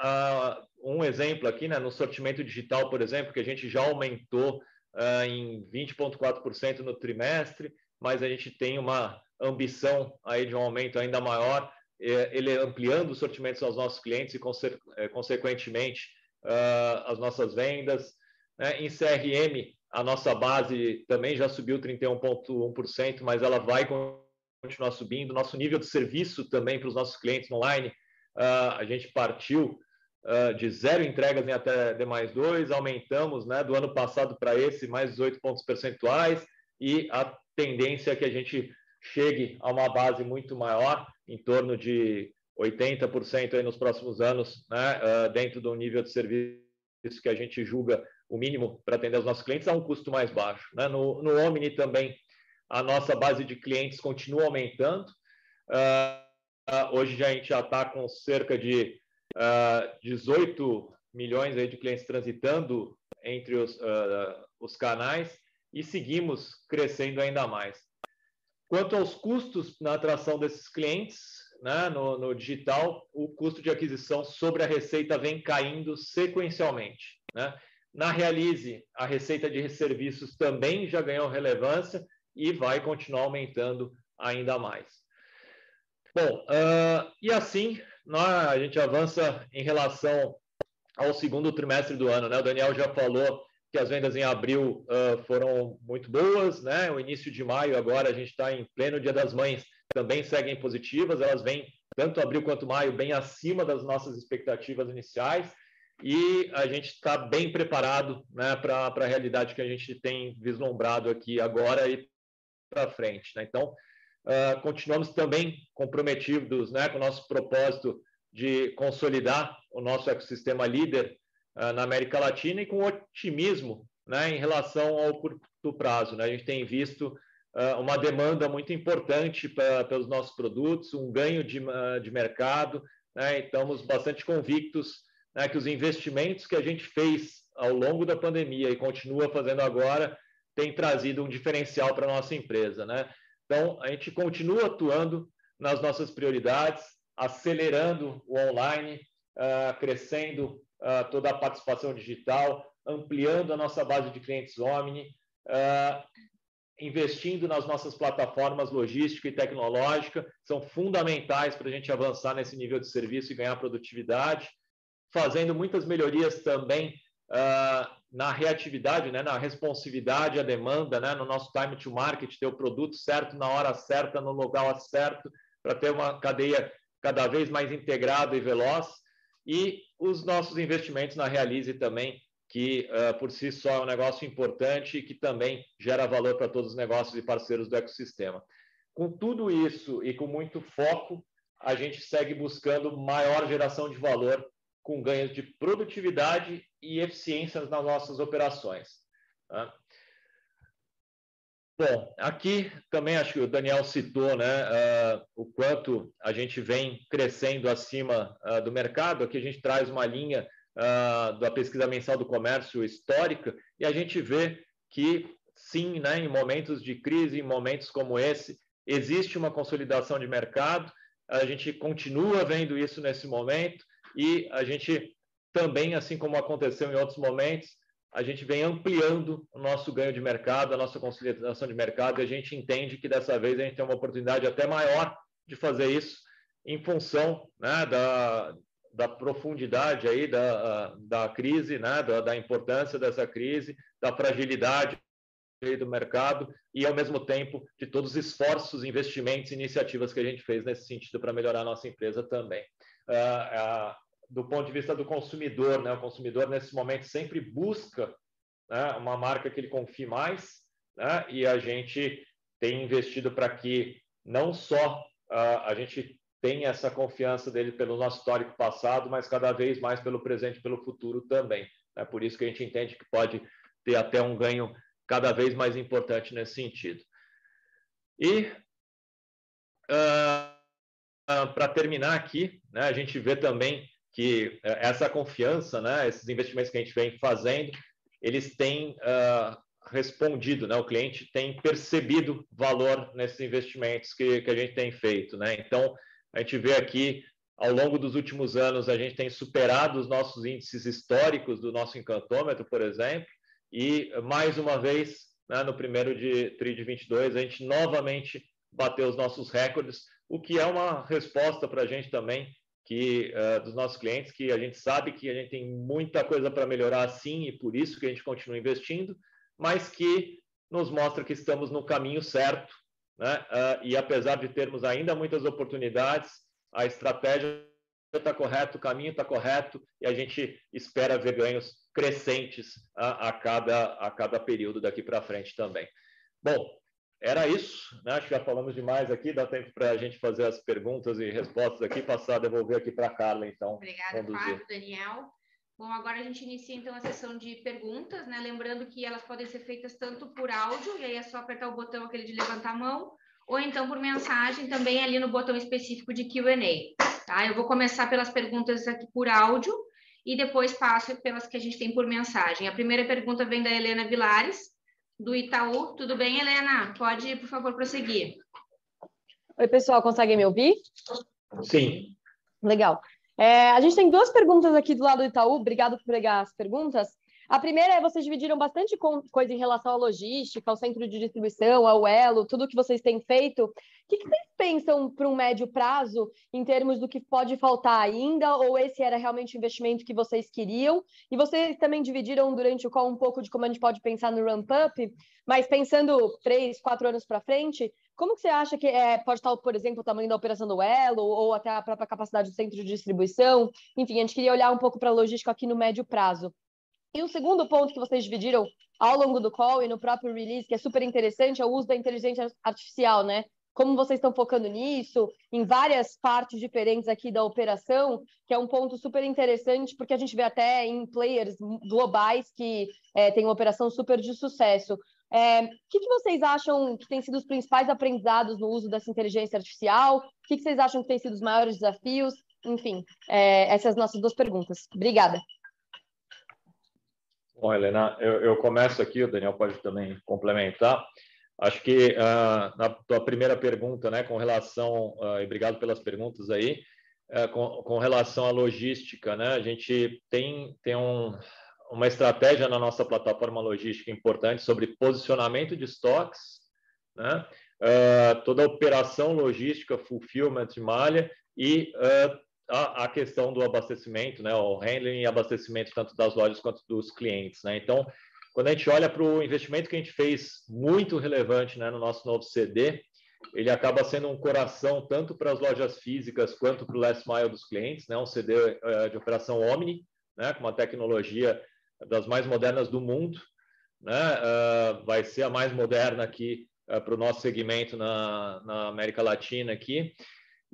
uh, um exemplo aqui, né, no sortimento digital, por exemplo, que a gente já aumentou uh, em 20,4% no trimestre, mas a gente tem uma ambição aí de um aumento ainda maior, ele ampliando os sortimentos aos nossos clientes e, eh, consequentemente, as nossas vendas. Né? Em CRM, a nossa base também já subiu 31,1%, mas ela vai continuar subindo. Nosso nível de serviço também para os nossos clientes online, uh, a gente partiu uh, de zero entregas em até D mais dois, aumentamos né, do ano passado para esse mais 18 pontos percentuais e a tendência é que a gente chegue a uma base muito maior, em torno de 80% aí nos próximos anos, né, uh, dentro do nível de serviço que a gente julga o mínimo para atender os nossos clientes a um custo mais baixo. Né? No, no Omni também a nossa base de clientes continua aumentando. Uh, hoje a gente já está com cerca de uh, ah, 18 milhões aí de clientes transitando entre os, uh, os canais e seguimos crescendo ainda mais. Quanto aos custos na atração desses clientes, né, no, no, digital, o custo de aquisição sobre a receita vem caindo sequencialmente. Né? Na Realize, a receita de serviços também já ganhou relevância e vai continuar aumentando ainda mais. Bom, uh, e assim nós, a gente avança em relação ao segundo trimestre do ano. Né? O Daniel já falou que as vendas em abril uh, foram muito boas, né? O início de maio agora a gente está em pleno Dia das Mães, também seguem positivas, elas vêm tanto abril quanto maio bem acima das nossas expectativas iniciais e a gente está bem preparado né, para a realidade que a gente tem vislumbrado aqui agora e para frente. Né? Então, uh, continuamos também comprometidos né, com o nosso propósito de consolidar o nosso ecossistema líder na América Latina e com otimismo né, em relação ao curto prazo. Né? A gente tem visto uh, uma demanda muito importante pra, pelos nossos produtos, um ganho de, de mercado, né? estamos bastante convictos né, que os investimentos que a gente fez ao longo da pandemia e continua fazendo agora tem trazido um diferencial para a nossa empresa. Né? Então, a gente continua atuando nas nossas prioridades, acelerando o online, uh, crescendo uh, toda a participação digital, ampliando a nossa base de clientes Omni, uh, investindo nas nossas plataformas logística e tecnológica, são fundamentais para a gente avançar nesse nível de serviço e ganhar produtividade, fazendo muitas melhorias também uh, na reatividade, né, na responsividade à demanda, né, no nosso time to market, ter o produto certo na hora certa, no lugar certo, para ter uma cadeia cada vez mais integrada e veloz. E os nossos investimentos na Realize também, que uh, por si só é um negócio importante e que também gera valor para todos os negócios e parceiros do ecossistema. Com tudo isso e com muito foco, a gente segue buscando maior geração de valor com ganhos de produtividade e eficiências nas nossas operações. Tá? Bom, aqui também acho que o Daniel citou né, uh, o quanto a gente vem crescendo acima uh, do mercado. Aqui a gente traz uma linha uh, da pesquisa mensal do comércio histórica e a gente vê que, sim, né, em momentos de crise, em momentos como esse, existe uma consolidação de mercado. A gente continua vendo isso nesse momento e a gente também, assim como aconteceu em outros momentos, a gente vem ampliando o nosso ganho de mercado, a nossa consolidação de mercado, e a gente entende que dessa vez a gente tem uma oportunidade até maior de fazer isso em função né, da, da profundidade aí da, da crise, né, da, da importância dessa crise, da fragilidade do mercado e, ao mesmo tempo, de todos os esforços, investimentos, iniciativas que a gente fez nesse sentido para melhorar a nossa empresa também. Uh, uh, do ponto de vista do consumidor, né, o consumidor nesse momento sempre busca né, uma marca que ele confie mais, né, e a gente tem investido para que não só uh, a gente tenha essa confiança dele pelo nosso histórico passado, mas cada vez mais pelo presente e pelo futuro também. É por isso que a gente entende que pode ter até um ganho cada vez mais importante nesse sentido. E uh, uh, para terminar aqui, né, a gente vê também que uh, essa confiança, né, esses investimentos que a gente vem fazendo, eles têm respondido, né, o cliente tem percebido valor nesses investimentos que, que a gente tem feito. Né? Então, a gente vê aqui ao longo dos últimos anos, a gente tem superado os nossos índices históricos do nosso encantômetro, por exemplo, e mais uma vez, né, no primeiro de TRI de 22, a gente novamente bateu os nossos recordes, o que é uma resposta para a gente também, que uh, dos nossos clientes, que a gente sabe que a gente tem muita coisa para melhorar sim, e por isso que a gente continua investindo, mas que nos mostra que estamos no caminho certo, né? Uh, e apesar de termos ainda muitas oportunidades, a estratégia está correta, o caminho está correto e a gente espera ver ganhos crescentes a, a cada, a cada período daqui para frente também. Bom, era isso, né? acho que já falamos demais aqui, dá tempo para a gente fazer as perguntas e respostas aqui, passar, devolver aqui para a Carla, então. Obrigada, Fábio, Daniel. Bom, agora a gente inicia então a sessão de perguntas, né? Lembrando que elas podem ser feitas tanto por áudio, e aí é só apertar o botão aquele de levantar a mão, ou então por mensagem também ali no botão específico de Q&A. Tá? Eu vou começar pelas perguntas aqui por áudio e depois passo pelas que a gente tem por mensagem. A primeira pergunta vem da Helena Vilares, do Itaú. Tudo bem, Helena? Pode, por favor, prosseguir. Oi, pessoal, conseguem me ouvir? Sim. Legal. É, a gente tem duas perguntas aqui do lado do Itaú. Obrigado por pegar as perguntas. A primeira é vocês dividiram bastante coisa em relação à logística, ao centro de distribuição, ao elo, tudo que vocês têm feito. O que, que vocês pensam para um médio prazo em termos do que pode faltar ainda? Ou esse era realmente o investimento que vocês queriam? E vocês também dividiram durante o call um pouco de como a gente pode pensar no ramp-up, mas pensando três, quatro anos para frente, como que você acha que é, pode estar, por exemplo, o tamanho da operação do elo ou até a própria capacidade do centro de distribuição? Enfim, a gente queria olhar um pouco para a logística aqui no médio prazo. E o segundo ponto que vocês dividiram ao longo do call e no próprio release, que é super interessante, é o uso da inteligência artificial, né? Como vocês estão focando nisso, em várias partes diferentes aqui da operação, que é um ponto super interessante, porque a gente vê até em players globais que é, têm uma operação super de sucesso. É, o que, que, vocês acham que têm sido os principais aprendizados no uso dessa inteligência artificial? O que, que vocês acham que têm sido os maiores desafios? Enfim, é, essas nossas duas perguntas. Obrigada. Bom, Helena, eu, eu, começo aqui, o Daniel pode também complementar. Acho que uh, na tua primeira pergunta, né, com relação, uh, e obrigado pelas perguntas aí, uh, com, com, relação à logística, né, a gente tem, tem um, uma estratégia na nossa plataforma logística importante sobre posicionamento de estoques, né, toda a operação logística, fulfillment de malha e a, a, questão do abastecimento, né, o handling e abastecimento tanto das lojas quanto dos clientes. Né? Então, quando a gente olha para o investimento que a gente fez muito relevante né, no nosso novo CD, ele acaba sendo um coração tanto para as lojas físicas quanto para o last mile dos clientes, né? um CD uh, eh, de operação Omni, né? com uma tecnologia das mais modernas do mundo, né? Uh, vai ser a mais moderna aqui uh, para o nosso segmento na, na América Latina aqui,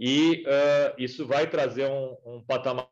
e uh, isso vai trazer um, um, patamar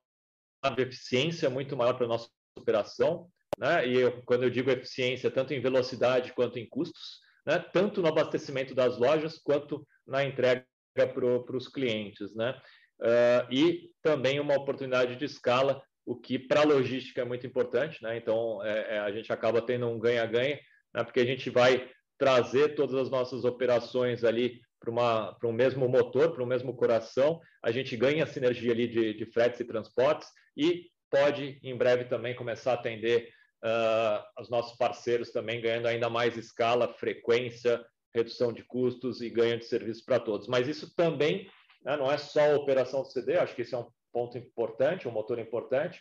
de eficiência muito maior para a nossa operação, né? E eu, quando eu digo eficiência, tanto em velocidade quanto em custos, né? Tanto no abastecimento das lojas quanto na entrega para os clientes, né? Uh, e também uma oportunidade de escala, o que para a logística é muito importante, né? Então é, é, a gente acaba tendo um ganha-ganha, né? Porque a gente vai trazer todas as nossas operações ali para um mesmo motor, para um mesmo coração, a gente ganha sinergia ali de, de fretes e transportes e pode, em breve, também começar a atender uh, os nossos parceiros também, ganhando ainda mais escala, frequência, redução de custos e ganho de serviços para todos. Mas isso também né, não é só a operação do CD, acho que esse é um ponto importante, um motor importante,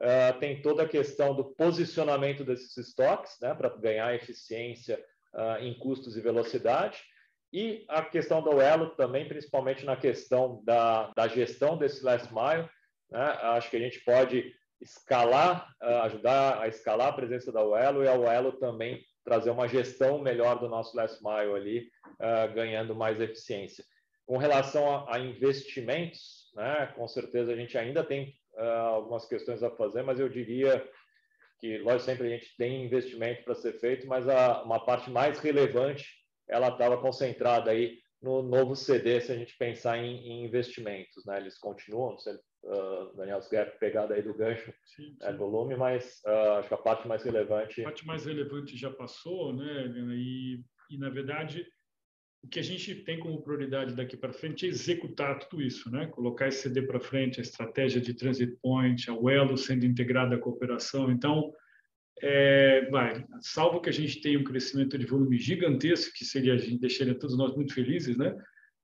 Uh, tem toda a questão do posicionamento desses estoques, né, para ganhar eficiência uh, em custos e velocidade. E a questão do elo também, principalmente na questão da, da gestão desse last mile. Né? Acho que a gente pode escalar, uh, ajudar a escalar a presença da Uelo e a Uelo também trazer uma gestão melhor do nosso last mile ali, uh, ganhando mais eficiência. Com relação a, investimentos, né, com certeza a gente ainda tem uh, algumas questões a fazer, mas eu diria que, lógico, sempre a gente tem investimento para ser feito, mas uma parte mais relevante ela estava concentrada aí no novo CD, se a gente pensar em, em investimentos. Né? Eles continuam, se uh, Daniel, se quer pegar daí do gancho, sim, é sim. É volume, mas uh, acho que a parte mais relevante... A parte mais relevante já passou, né, E, e na verdade, o que a gente tem como prioridade daqui para frente é executar tudo isso, né? Colocar esse CD para frente, a estratégia de transit point, a Elo sendo integrada à cooperação. Então, é, vai, salvo que a gente tenha um crescimento de volume gigantesco, que seria a gente deixaria todos nós muito felizes, né?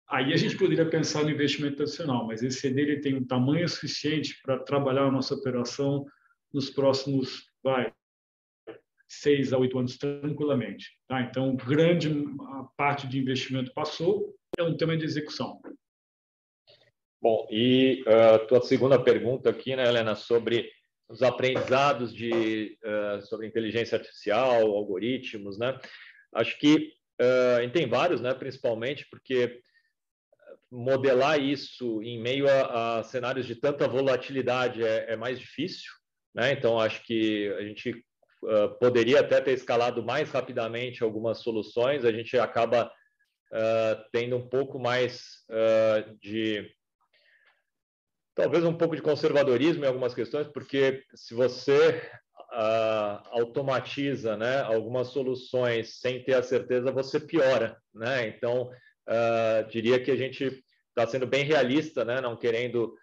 Aí a gente poderia pensar no investimento adicional, mas esse CD ele tem um tamanho suficiente para trabalhar a nossa operação nos próximos, vai, seis a oito anos tranquilamente. Tá? Então, grande parte de investimento passou, é um tema de execução. Bom, e a uh, tua segunda pergunta aqui, né, Helena, sobre os aprendizados de, uh, sobre inteligência artificial, algoritmos, né? Acho que uh, tem vários, né, principalmente porque modelar isso em meio a, a cenários de tanta volatilidade é, é mais difícil, né? Então, acho que a gente uh, poderia até ter escalado mais rapidamente algumas soluções, a gente acaba tendo um pouco mais de. Talvez um pouco de conservadorismo em algumas questões, porque se você automatiza né, algumas soluções sem ter a certeza, você piora. Né? Então, diria que a gente está sendo bem realista, né? não querendo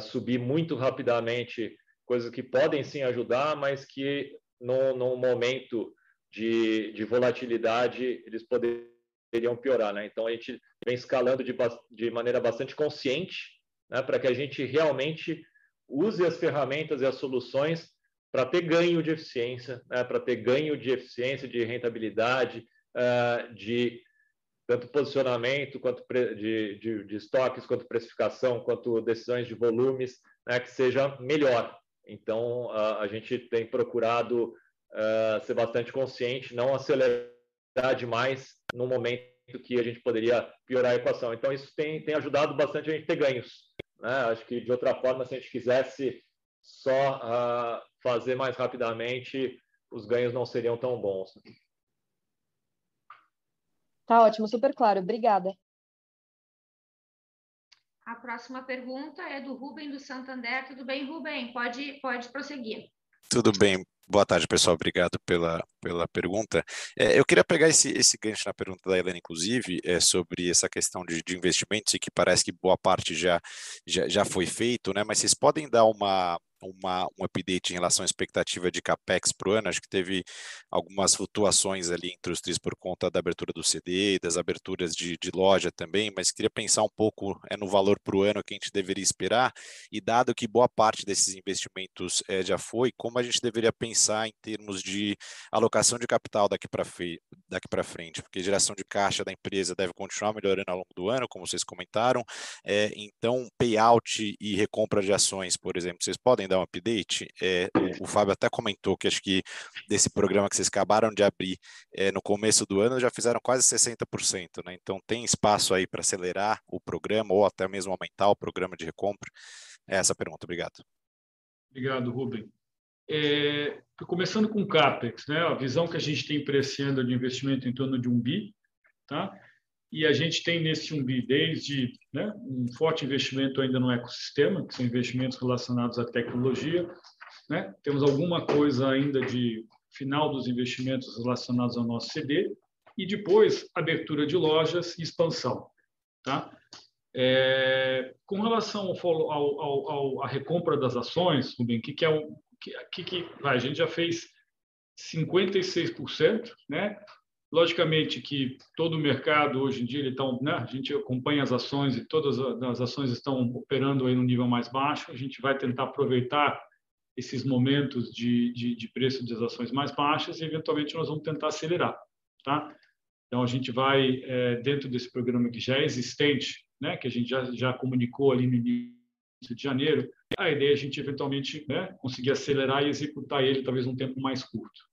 subir muito rapidamente coisas que podem sim ajudar, mas que no, no momento de, de volatilidade, eles poderiam piorar. Né? Então, a gente vem escalando de, de maneira bastante consciente né, para que a gente realmente use as ferramentas e as soluções para ter ganho de eficiência, né, para ter ganho de eficiência, de rentabilidade, uh, de tanto posicionamento quanto de, de, de, estoques, quanto precificação, quanto decisões de volumes, né, que seja melhor. Então, a, a gente tem procurado uh, ser bastante consciente, não acelerar demais no momento que a gente poderia piorar a equação. Então, isso tem, tem ajudado bastante a gente ter ganhos. Né? Acho que, de outra forma, se a gente quisesse só uh, fazer mais rapidamente, os ganhos não seriam tão bons. Tá ótimo, super claro. Obrigada. A próxima pergunta é do Rubem do Santander. Tudo bem, Rubem? Pode, pode prosseguir. Tudo bem. Boa tarde, pessoal. Obrigado pela, pela pergunta. É, eu queria pegar esse, esse gancho na pergunta da Helena, inclusive, é, sobre essa questão de, de investimentos, e que parece que boa parte já, já, já foi feito, né? mas vocês podem dar uma, uma, um update em relação à expectativa de capex para o ano. Acho que teve algumas flutuações ali entre os tris por conta da abertura do CD, das aberturas de, de loja também, mas queria pensar um pouco é, no valor para o ano que a gente deveria esperar e dado que boa parte desses investimentos é, já foi, como a gente deveria pensar em termos de alocação de capital daqui para daqui para frente, porque geração de caixa da empresa deve continuar melhorando ao longo do ano, como vocês comentaram. É, então, payout e recompra de ações, por exemplo, vocês podem dar um update, é, o, o, Fábio até comentou que acho que desse programa que vocês acabaram de abrir é, no começo do ano já fizeram quase 60%, né? Então tem espaço aí para acelerar o programa ou até mesmo aumentar o programa de recompra? É essa a pergunta, obrigado. Obrigado, Rubem. É, começando com o CAPEX, né? a visão que a gente tem para esse ano de investimento em torno de um bi, tá? E a gente tem nesse 1 desde né, um forte investimento ainda no ecossistema, que são investimentos relacionados à tecnologia, né? temos alguma coisa ainda de final dos investimentos relacionados ao nosso CD, e depois abertura de lojas e expansão. Tá? É, com relação ao, ao, ao, à recompra das ações, Rubem, que, que é o que, que, a gente já fez 56%, né? Logicamente que todo o mercado hoje em dia ele está, né, a gente acompanha as ações e todas as ações estão operando aí no nível mais baixo. A gente vai tentar aproveitar esses momentos de, de, de preço das ações mais baixas e eventualmente nós vamos tentar acelerar, tá? Então, a gente vai, é, dentro desse programa que já é existente, né, que a gente já, já comunicou ali no início de janeiro, a ideia é a gente eventualmente né, conseguir acelerar e executar ele talvez um tempo mais curto.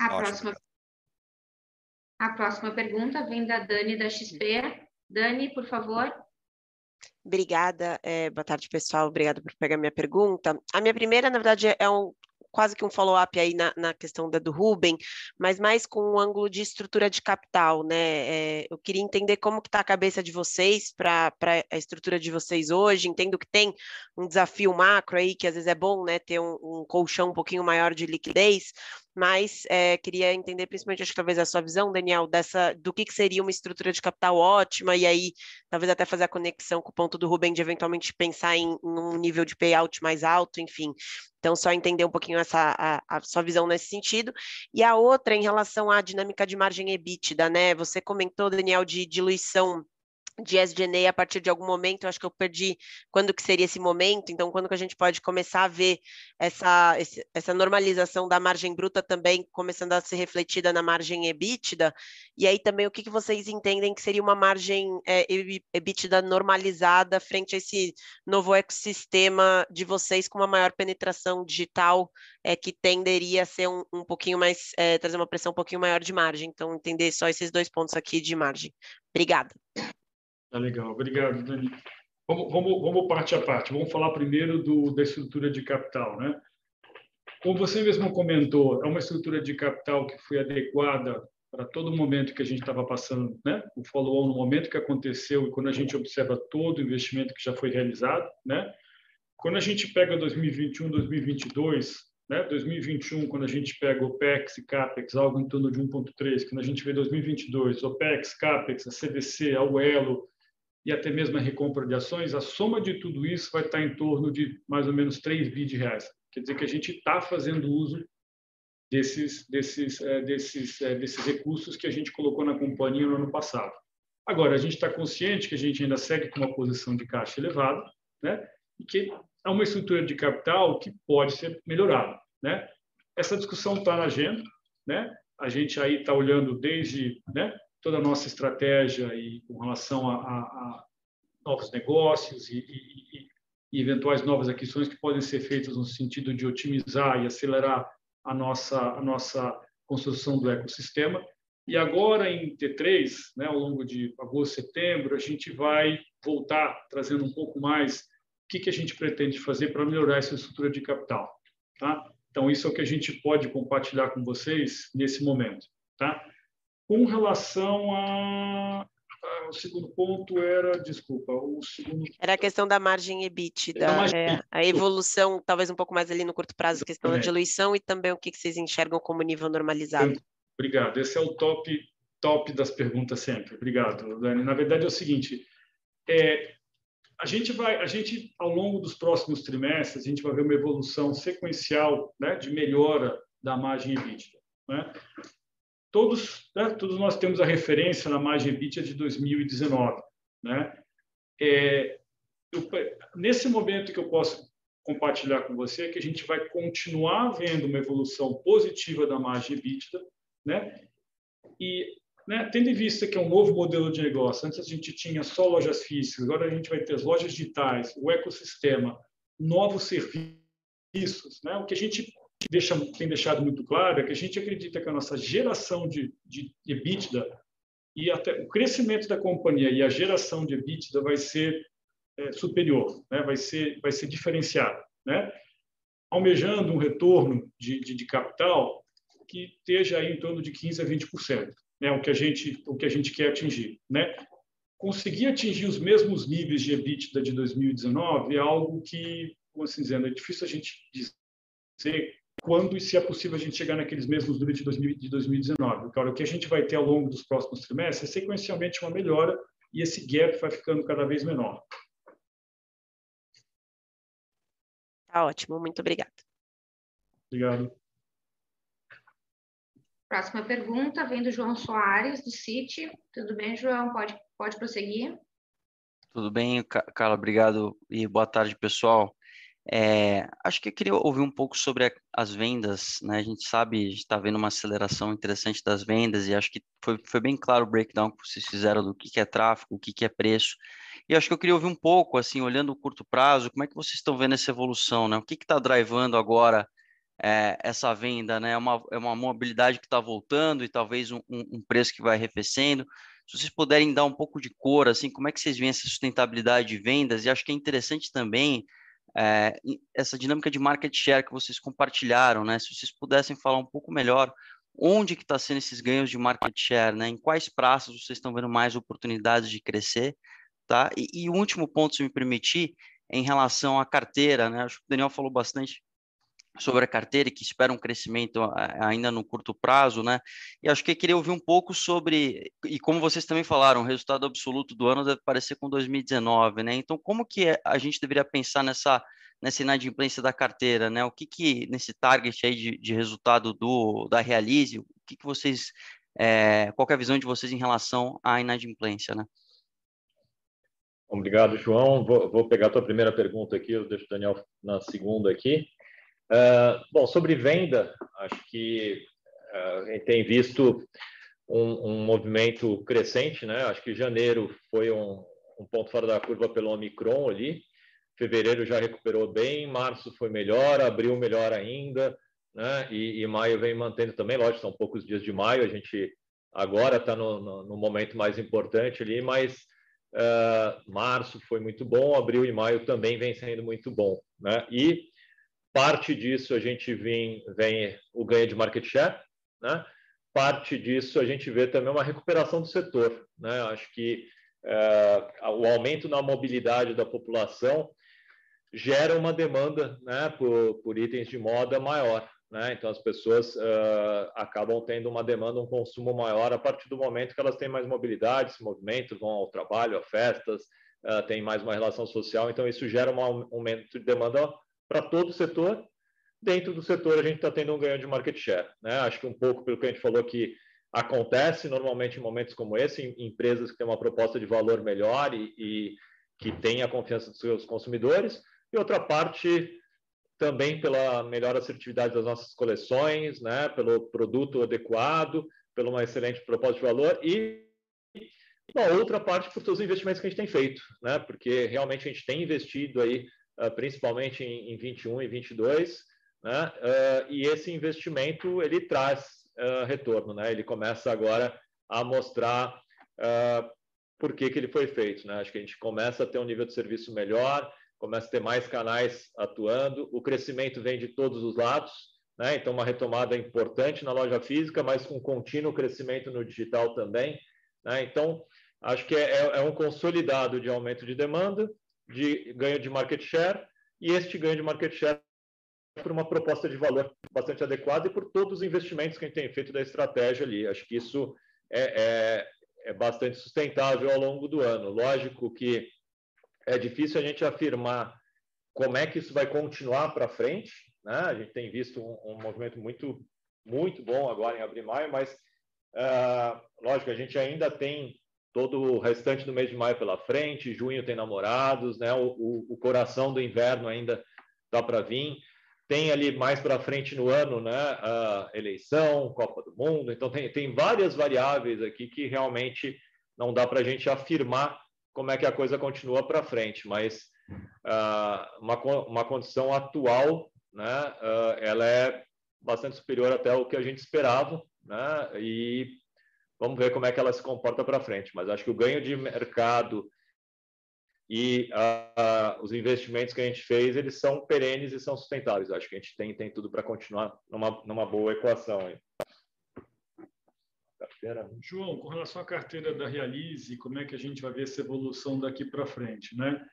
A próxima, a próxima pergunta vem da Dani da XP. Dani, por favor. Obrigada, é, boa tarde, pessoal. Obrigada por pegar minha pergunta. A minha primeira, na verdade, é um quase que um follow-up aí na, na, questão da do Ruben, mas mais com um ângulo de estrutura de capital, né? É, eu queria entender como que está a cabeça de vocês para a estrutura de vocês hoje. Entendo que tem um desafio macro aí, que às vezes é bom, né? Ter um, um colchão um pouquinho maior de liquidez, mas é, queria entender principalmente, acho que talvez a sua visão, Daniel, dessa do que, que, seria uma estrutura de capital ótima, e aí talvez até fazer a conexão com o ponto do Ruben de eventualmente pensar em, em um nível de payout mais alto, enfim. Então, só entender um pouquinho essa a, a, sua visão nesse sentido. E a outra, em relação à dinâmica de margem EBITDA, né? Você comentou, Daniel, de diluição de SG&A a partir de algum momento, eu acho que eu perdi quando que seria esse momento, então quando que a gente pode começar a ver essa, essa normalização da margem bruta também começando a ser refletida na margem EBITDA, e aí também o que, que vocês entendem que seria uma margem é, EBITDA normalizada frente a esse novo ecossistema de vocês com uma maior penetração digital é, que tenderia a ser um, um pouquinho mais, é, trazer uma pressão um pouquinho maior de margem, então entender só esses dois pontos aqui de margem. Obrigada. Tá legal, obrigado, Dani. Vamos, vamos, vamos parte a parte. Vamos falar primeiro do, da estrutura de capital, né? Como você mesmo comentou, é uma estrutura de capital que foi adequada para todo momento que a gente estava passando, né? O follow-on no momento que aconteceu e quando a gente observa todo o investimento que já foi realizado, né? Quando a gente pega 2021, 2022, né? 2021, quando a gente pega OPEX e CAPEX, algo em torno de 1.3, quando a gente vê 2022, OPEX, CAPEX, a CDC, a UELO, e até mesmo a recompra de ações, a soma de tudo isso vai estar em torno de mais ou menos 3 bi de reais. Quer dizer que a gente está fazendo uso desses, desses, é, desses, é, desses recursos que a gente colocou na companhia no ano passado. Agora, a gente está consciente que a gente ainda segue com uma posição de caixa elevada, né? e que é uma estrutura de capital que pode ser melhorada. Né? Essa discussão está na agenda, né? a gente aí está olhando desde né, toda a nossa estratégia e com relação a, a, a novos negócios e, e, e, eventuais novas aquisições que podem ser feitas no sentido de otimizar e acelerar a nossa a nossa construção do ecossistema. E agora em T3, né, ao longo de agosto, setembro, a gente vai voltar trazendo um pouco mais o que, que a gente pretende fazer para melhorar essa estrutura de capital. Tá? Então, isso é o que a gente pode compartilhar com vocês nesse momento. Tá? Com relação a, o segundo ponto era, desculpa, o segundo... Era a questão da margem EBITDA, da margem... É, a evolução, talvez um pouco mais ali no curto prazo, a questão da diluição e também o que vocês enxergam como nível normalizado. Obrigado, esse é o top, top das perguntas sempre. Obrigado, Dani. Na verdade é o seguinte, é, a gente vai, a gente ao longo dos próximos trimestres, a gente vai ver uma evolução sequencial né, de melhora da margem EBITDA. Né? Todos, né, todos nós temos a referência na margem EBITDA de 2019, né? É, eu, nesse momento que eu posso compartilhar com você é que a gente vai continuar vendo uma evolução positiva da margem EBITDA, né? E né, tendo em vista que é um novo modelo de negócio, antes a gente tinha só lojas físicas, agora a gente vai ter as lojas digitais, o ecossistema, novos serviços, né? O que a gente deixa, tem deixado muito claro é que a gente acredita que a nossa geração de, de EBITDA e até o crescimento da companhia e a geração de EBITDA vai ser é, superior, né? vai ser vai ser diferenciado, né? almejando um retorno de, de, de, capital que esteja aí em torno de 15 a 20%, né? o que a gente o que a gente quer atingir, né? Conseguir atingir os mesmos níveis de EBITDA de 2019 é algo que, como assim dizendo, é difícil a gente dizer quando e se é possível a gente chegar naqueles mesmos níveis de, 2019. Então, o que a gente vai ter ao longo dos próximos trimestres é sequencialmente uma melhora e esse gap vai ficando cada vez menor. Tá ótimo, muito obrigada. Obrigado. Próxima pergunta vem do João Soares, do Citi. Tudo bem, João? Pode, pode prosseguir. Tudo bem, Carla, obrigado e boa tarde, pessoal. É, acho que eu queria ouvir um pouco sobre as vendas, né? A gente sabe, a está vendo uma aceleração interessante das vendas e acho que foi, foi bem claro o breakdown que vocês fizeram do que, que é tráfego, o que, que é preço. E acho que eu queria ouvir um pouco, assim, olhando o curto prazo, como é que vocês estão vendo essa evolução, né? O que está drivando agora é, essa venda, né? É uma, é uma mobilidade que está voltando e talvez um, um, preço que vai arrefecendo. Se vocês puderem dar um pouco de cor, assim, como é que vocês veem essa sustentabilidade de vendas? E acho que é interessante também é, essa dinâmica de market share que vocês compartilharam, né? Se vocês pudessem falar um pouco melhor onde que está sendo esses ganhos de market share, né? Em quais praças vocês estão vendo mais oportunidades de crescer, tá? E, e o último ponto, se me permitir, em relação à carteira, né? Acho que o Daniel falou bastante sobre a carteira e que espera um crescimento ainda no curto prazo, né? E acho que eu queria ouvir um pouco sobre, e como vocês também falaram, o resultado absoluto do ano deve parecer com 2019, né? Então, como que é, a gente deveria pensar nessa nessa inadimplência da carteira, né? O que que, nesse target aí de, de resultado do, da Realize, o que que vocês, é, qual é a visão de vocês em relação à inadimplência, né? Obrigado, João. Vou, vou pegar a tua primeira pergunta aqui, eu deixo o Daniel na segunda aqui. Uh, bom, sobre venda, acho que uh, a gente tem visto um, um, movimento crescente, né? Acho que janeiro foi um, um, ponto fora da curva pelo Omicron ali. Fevereiro já recuperou bem, março foi melhor, abril melhor ainda, né? E, e maio vem mantendo também, lógico, são poucos dias de maio, a gente agora está no, no, no, momento mais importante ali, mas uh, março foi muito bom, abril e maio também vem sendo muito bom, né? E Parte disso a gente vem, vem o ganho de market share, né? Parte disso a gente vê também uma recuperação do setor, né? Acho que é, o aumento na mobilidade da população gera uma demanda, né, por, por itens de moda maior, né? Então as pessoas uh, acabam tendo uma demanda, um consumo maior a partir do momento que elas têm mais mobilidade, se movimentam, vão ao trabalho, a festas, uh, têm mais uma relação social. Então isso gera um aumento de demanda para todo o setor. Dentro do setor, a gente está tendo um ganho de market share. Né? Acho que um pouco pelo que a gente falou que acontece normalmente em momentos como esse, em empresas que têm uma proposta de valor melhor e, e que têm a confiança dos seus consumidores, e outra parte também pela melhor assertividade das nossas coleções, né? pelo produto adequado, pela uma excelente proposta de valor e uma outra parte por todos os investimentos que a gente tem feito, né? porque realmente a gente tem investido aí principalmente em, em 21 e 22, né? Uh, e esse investimento ele traz uh, retorno, né? Ele começa agora a mostrar por que, que ele foi feito, né? Acho que a gente começa a ter um nível de serviço melhor, começa a ter mais canais atuando, o crescimento vem de todos os lados, né? Então uma retomada importante na loja física, mas com contínuo crescimento no digital também, né? Então acho que é, é, é um consolidado de aumento de demanda de ganho de market share e este ganho de market share por uma proposta de valor bastante adequada e por todos os investimentos que a gente tem feito da estratégia ali. Acho que isso é, é, é bastante sustentável ao longo do ano. Lógico que é difícil a gente afirmar como é que isso vai continuar para frente. Né? A gente tem visto um, um, movimento muito, muito bom agora em abril e maio, mas, uh, lógico, a gente ainda tem todo o restante do mês de maio pela frente, junho tem namorados, né? O, o, o coração do inverno ainda dá para vir. Tem ali mais para frente no ano, né? A eleição, Copa do Mundo. Então tem, tem várias variáveis aqui que realmente não dá para a gente afirmar como é que a coisa continua para frente, mas uh, uma, uma condição atual, né? Uh, ela é bastante superior até o que a gente esperava, né? E Vamos ver como é que ela se comporta para frente. Mas acho que o ganho de mercado e uh, os investimentos que a gente fez, eles são perenes e são sustentáveis. Acho que a gente tem, tem tudo para continuar numa, numa boa equação. Aí. João, com relação à carteira da Realize, como é que a gente vai ver essa evolução daqui para frente? Né?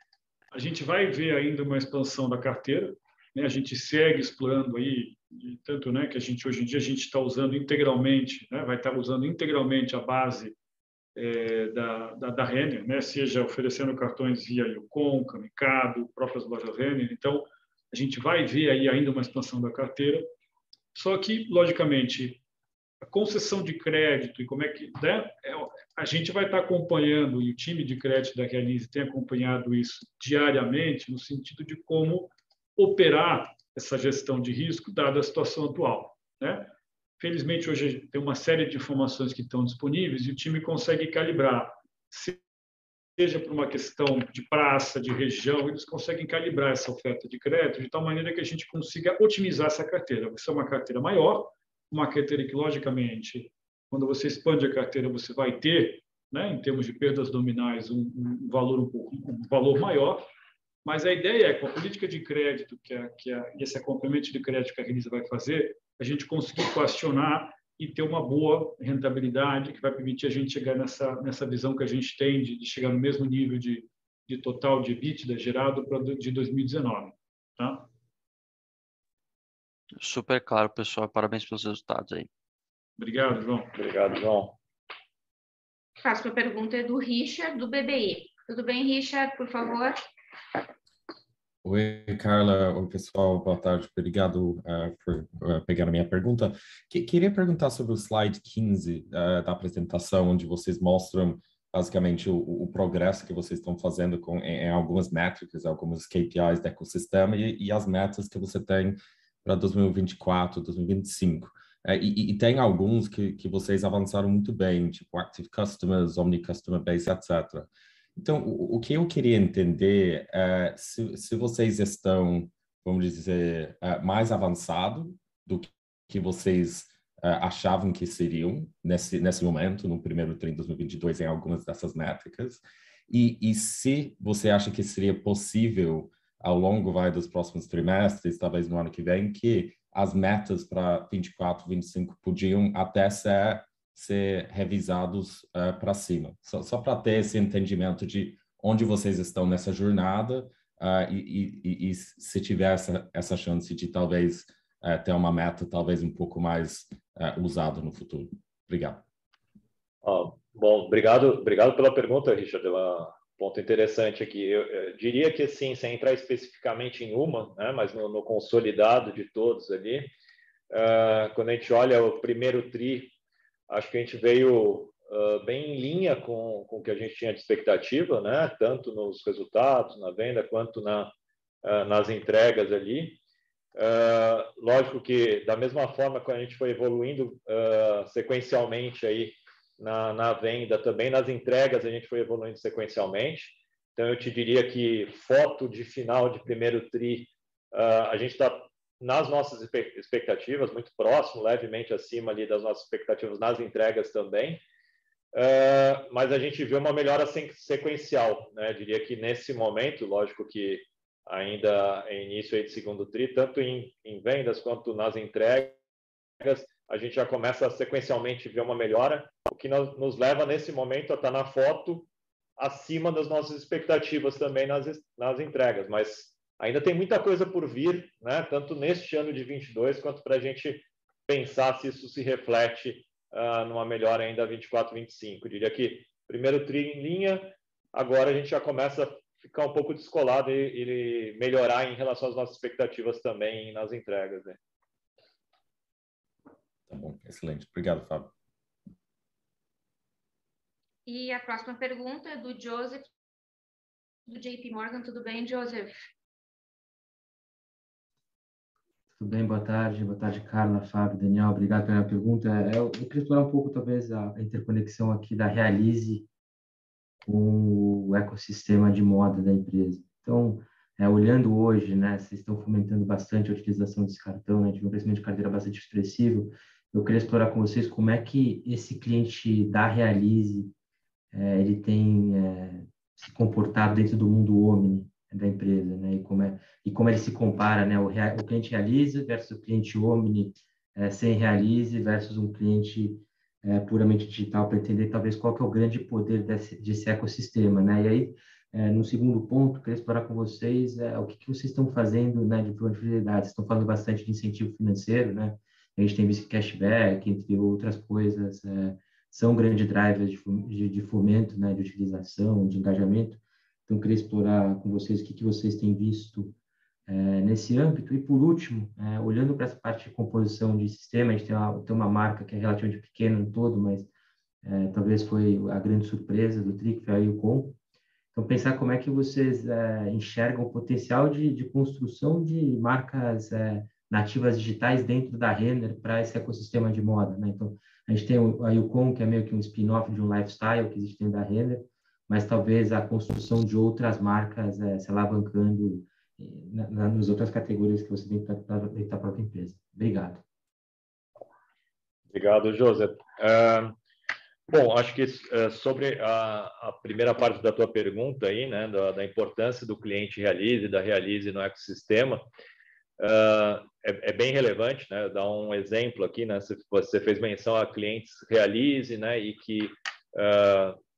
A gente vai ver ainda uma expansão da carteira, né? a gente segue explorando aí e tanto né, que a gente hoje em dia a gente está usando integralmente, né, vai estar tá usando integralmente a base é, da, da, da Renner, né, seja oferecendo cartões via Yukon, Kamikado, próprias lojas Renner. Então, a gente vai ver aí ainda uma expansão da carteira. Só que, logicamente, a concessão de crédito e como é que né, é, a gente vai estar tá acompanhando e o time de crédito da Realize tem acompanhado isso diariamente no sentido de como operar essa gestão de risco, dada a situação atual. Né? Felizmente, hoje tem uma série de informações que estão disponíveis e o time consegue calibrar, seja por uma questão de praça, de região, eles conseguem calibrar essa oferta de crédito de tal maneira que a gente consiga otimizar essa carteira. Vai ser uma carteira maior, uma carteira que, logicamente, quando você expande a carteira, você vai ter, né, em termos de perdas nominais, um, um valor um, pouco, um valor maior, mas a ideia é, com a política de crédito que, a, que a, esse acompanhamento de crédito que a Renisa vai fazer, a gente conseguir coacionar e ter uma boa rentabilidade que vai permitir a gente chegar nessa, nessa visão que a gente tem de, de chegar no mesmo nível de, de total de EBITDA gerado para de 2019. Tá? Super claro, pessoal. Parabéns pelos resultados aí. Obrigado, João. Obrigado, João. Próxima pergunta é do Richard, do BBI. Tudo bem, Richard, por favor? Oi, Carla. Oi, pessoal. Boa tarde. Obrigado uh, por uh, pegar a minha pergunta. Que, queria perguntar sobre o slide 15 uh, eh, da apresentação, onde vocês mostram basicamente o, o progresso que vocês estão fazendo com, em, em, algumas métricas, algumas KPIs do ecossistema e, e as metas que você tem para 2024, 2025. e, e, tem alguns que, que vocês avançaram muito bem, tipo Active Customers, Omni Customer Base, etc. Então, o, o que eu queria entender é se, se vocês estão, vamos dizer, é, mais avançado do que vocês é, achavam que seriam nesse, nesse momento, no primeiro TRI de 2022, em algumas dessas métricas, e, e se você acha que seria possível, ao longo vai, dos próximos trimestres, talvez no ano que vem, que as metas para 24, 25 podiam até ser ser revisados uh, para cima. Só, só para ter esse entendimento de onde vocês estão nessa jornada uh, e, e, e, se tiver essa, essa chance de talvez uh, ter uma meta talvez um pouco mais usada no futuro. Obrigado. Bom, obrigado, obrigado pela pergunta, Richard. É um ponto interessante aqui. Eu, eu, diria que sim, sem entrar especificamente em uma, né, mas no, no consolidado de todos ali, quando a gente olha o primeiro tri acho que a gente veio uh, bem em linha com, com o que a gente tinha de expectativa, né? tanto nos resultados, na venda, quanto na, uh, nas entregas ali. Uh, lógico que, da mesma forma que a gente foi evoluindo sequencialmente aí na, na venda, também nas entregas a gente foi evoluindo sequencialmente. Então, eu te diria que foto de final de primeiro TRI, a gente está nas nossas expectativas, muito próximo, levemente acima ali das nossas expectativas nas entregas também. Uh, mas a gente viu uma melhora sequencial, né? diria que nesse momento, lógico que ainda em início de segundo tri, tanto em, em, vendas quanto nas entregas, a gente já começa a sequencialmente ver uma melhora, o que nos, nos leva nesse momento a estar na foto acima das nossas expectativas também nas, nas entregas, mas ainda tem muita coisa por vir, né? tanto neste ano de 22 quanto para a gente pensar se isso se reflete uh, numa melhora ainda 24, 25. Eu diria que primeiro tri em linha, agora a gente já começa a ficar um pouco descolado e, e melhorar em relação às nossas expectativas também nas entregas. Né? Tá bom, excelente. Obrigado, Fábio. E a próxima pergunta é do Joseph, do JP Morgan. Tudo bem, Joseph? Tudo bem? Boa tarde. Boa tarde, Carla, Fábio, Daniel. Obrigado pela pergunta. É, eu, queria explorar um pouco, talvez, a interconexão aqui da Realize com o ecossistema de moda da empresa. Então, é, olhando hoje, né, vocês estão fomentando bastante a utilização desse cartão, né, tive um crescimento de carteira bastante expressivo. Eu queria explorar com vocês como é que esse cliente da Realize é, ele tem é, se comportado dentro do mundo Omni, da empresa, né? E como é e como ele se compara, né? O, o cliente realize versus o cliente omni é, sem realize versus um cliente é, puramente digital para entender talvez qual que é o grande poder desse, desse ecossistema, né? E aí é, no segundo ponto, queria explorar com vocês é, o que, que vocês estão fazendo né, de fidelidade. Estão falando bastante de incentivo financeiro, né? A gente tem visto cashback, entre outras coisas, é, são grandes drivers de, de, de, fomento, né, de utilização, de engajamento. Então, queria explorar com vocês o que, que vocês têm visto é, nesse âmbito. E, por último, é, olhando para essa parte de composição de sistema, a gente tem uma, tem uma marca que é relativamente pequena no todo, mas é, talvez foi a grande surpresa do TRI, que foi a Ucom. Então, pensar como é que vocês enxergam o potencial de, de construção de marcas nativas digitais dentro da Renner para esse ecossistema de moda, né? Então, a gente tem a Yukon, que é meio que um spin-off de um lifestyle que existe dentro da Renner, mas talvez a construção de outras marcas é, se alavancando na, na, nas outras categorias que você tem dentro da própria empresa. Obrigado. Obrigado, José. Uh, bom, acho que uh, sobre a, a, primeira parte da tua pergunta aí, né, da, da, importância do cliente realize, da realize no ecossistema, uh, é, é, bem relevante, né? Dar um exemplo aqui, né? Você fez menção a clientes realize, né? E que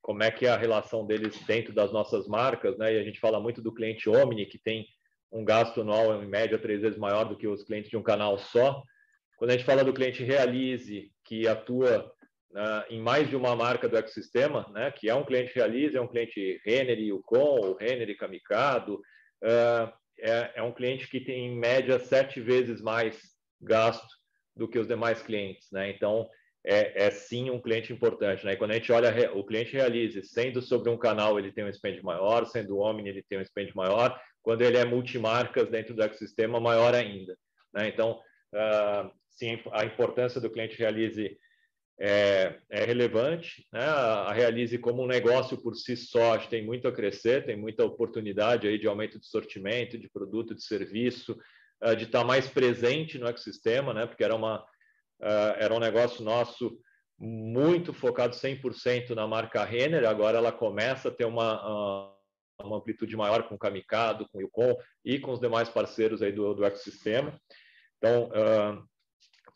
como é que é a relação deles dentro das nossas marcas, né? E a gente fala muito do cliente Omni, que tem um gasto anual em média três vezes maior do que os clientes de um canal só. Quando a gente fala do cliente Realize, que atua uh, em mais de uma marca do ecossistema, né, que é um cliente Realize, é um cliente Renner e ou Renner e Kamikado, uh, é, é, um cliente que tem, em média, sete vezes mais gasto do que os demais clientes. Né? Então, é, é, sim um cliente importante. Né? E quando a gente olha o cliente Realize, sendo sobre um canal, ele tem um spend maior, sendo Omni, ele tem um spend maior, quando ele é multimarcas dentro do ecossistema, maior ainda. Né? Então, uh, sim, a importância do cliente Realize é, é relevante. Né? A Realize como um negócio por si só tem muito a crescer, tem muita oportunidade aí de aumento de sortimento, de produto, de serviço, uh, de estar mais presente no ecossistema, né? porque era, uma, uh, era um negócio nosso muito focado 100% na marca Renner, agora ela começa a ter uma, uma amplitude maior com o Kamikado, com o Yukon e com os demais parceiros aí do, do ecossistema. Então, uh,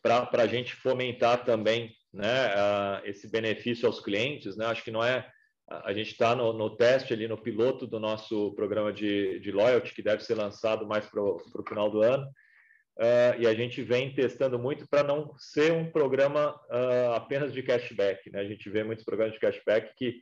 para a gente fomentar também né, uh, esse benefício aos clientes. Né? Acho que não é. A gente está no, no, teste ali, no piloto do nosso programa de, de loyalty, que deve ser lançado mais para o final do ano. Uh, e a gente vem testando muito para não ser um programa uh, apenas de cashback. Né? A gente vê muitos programas de cashback que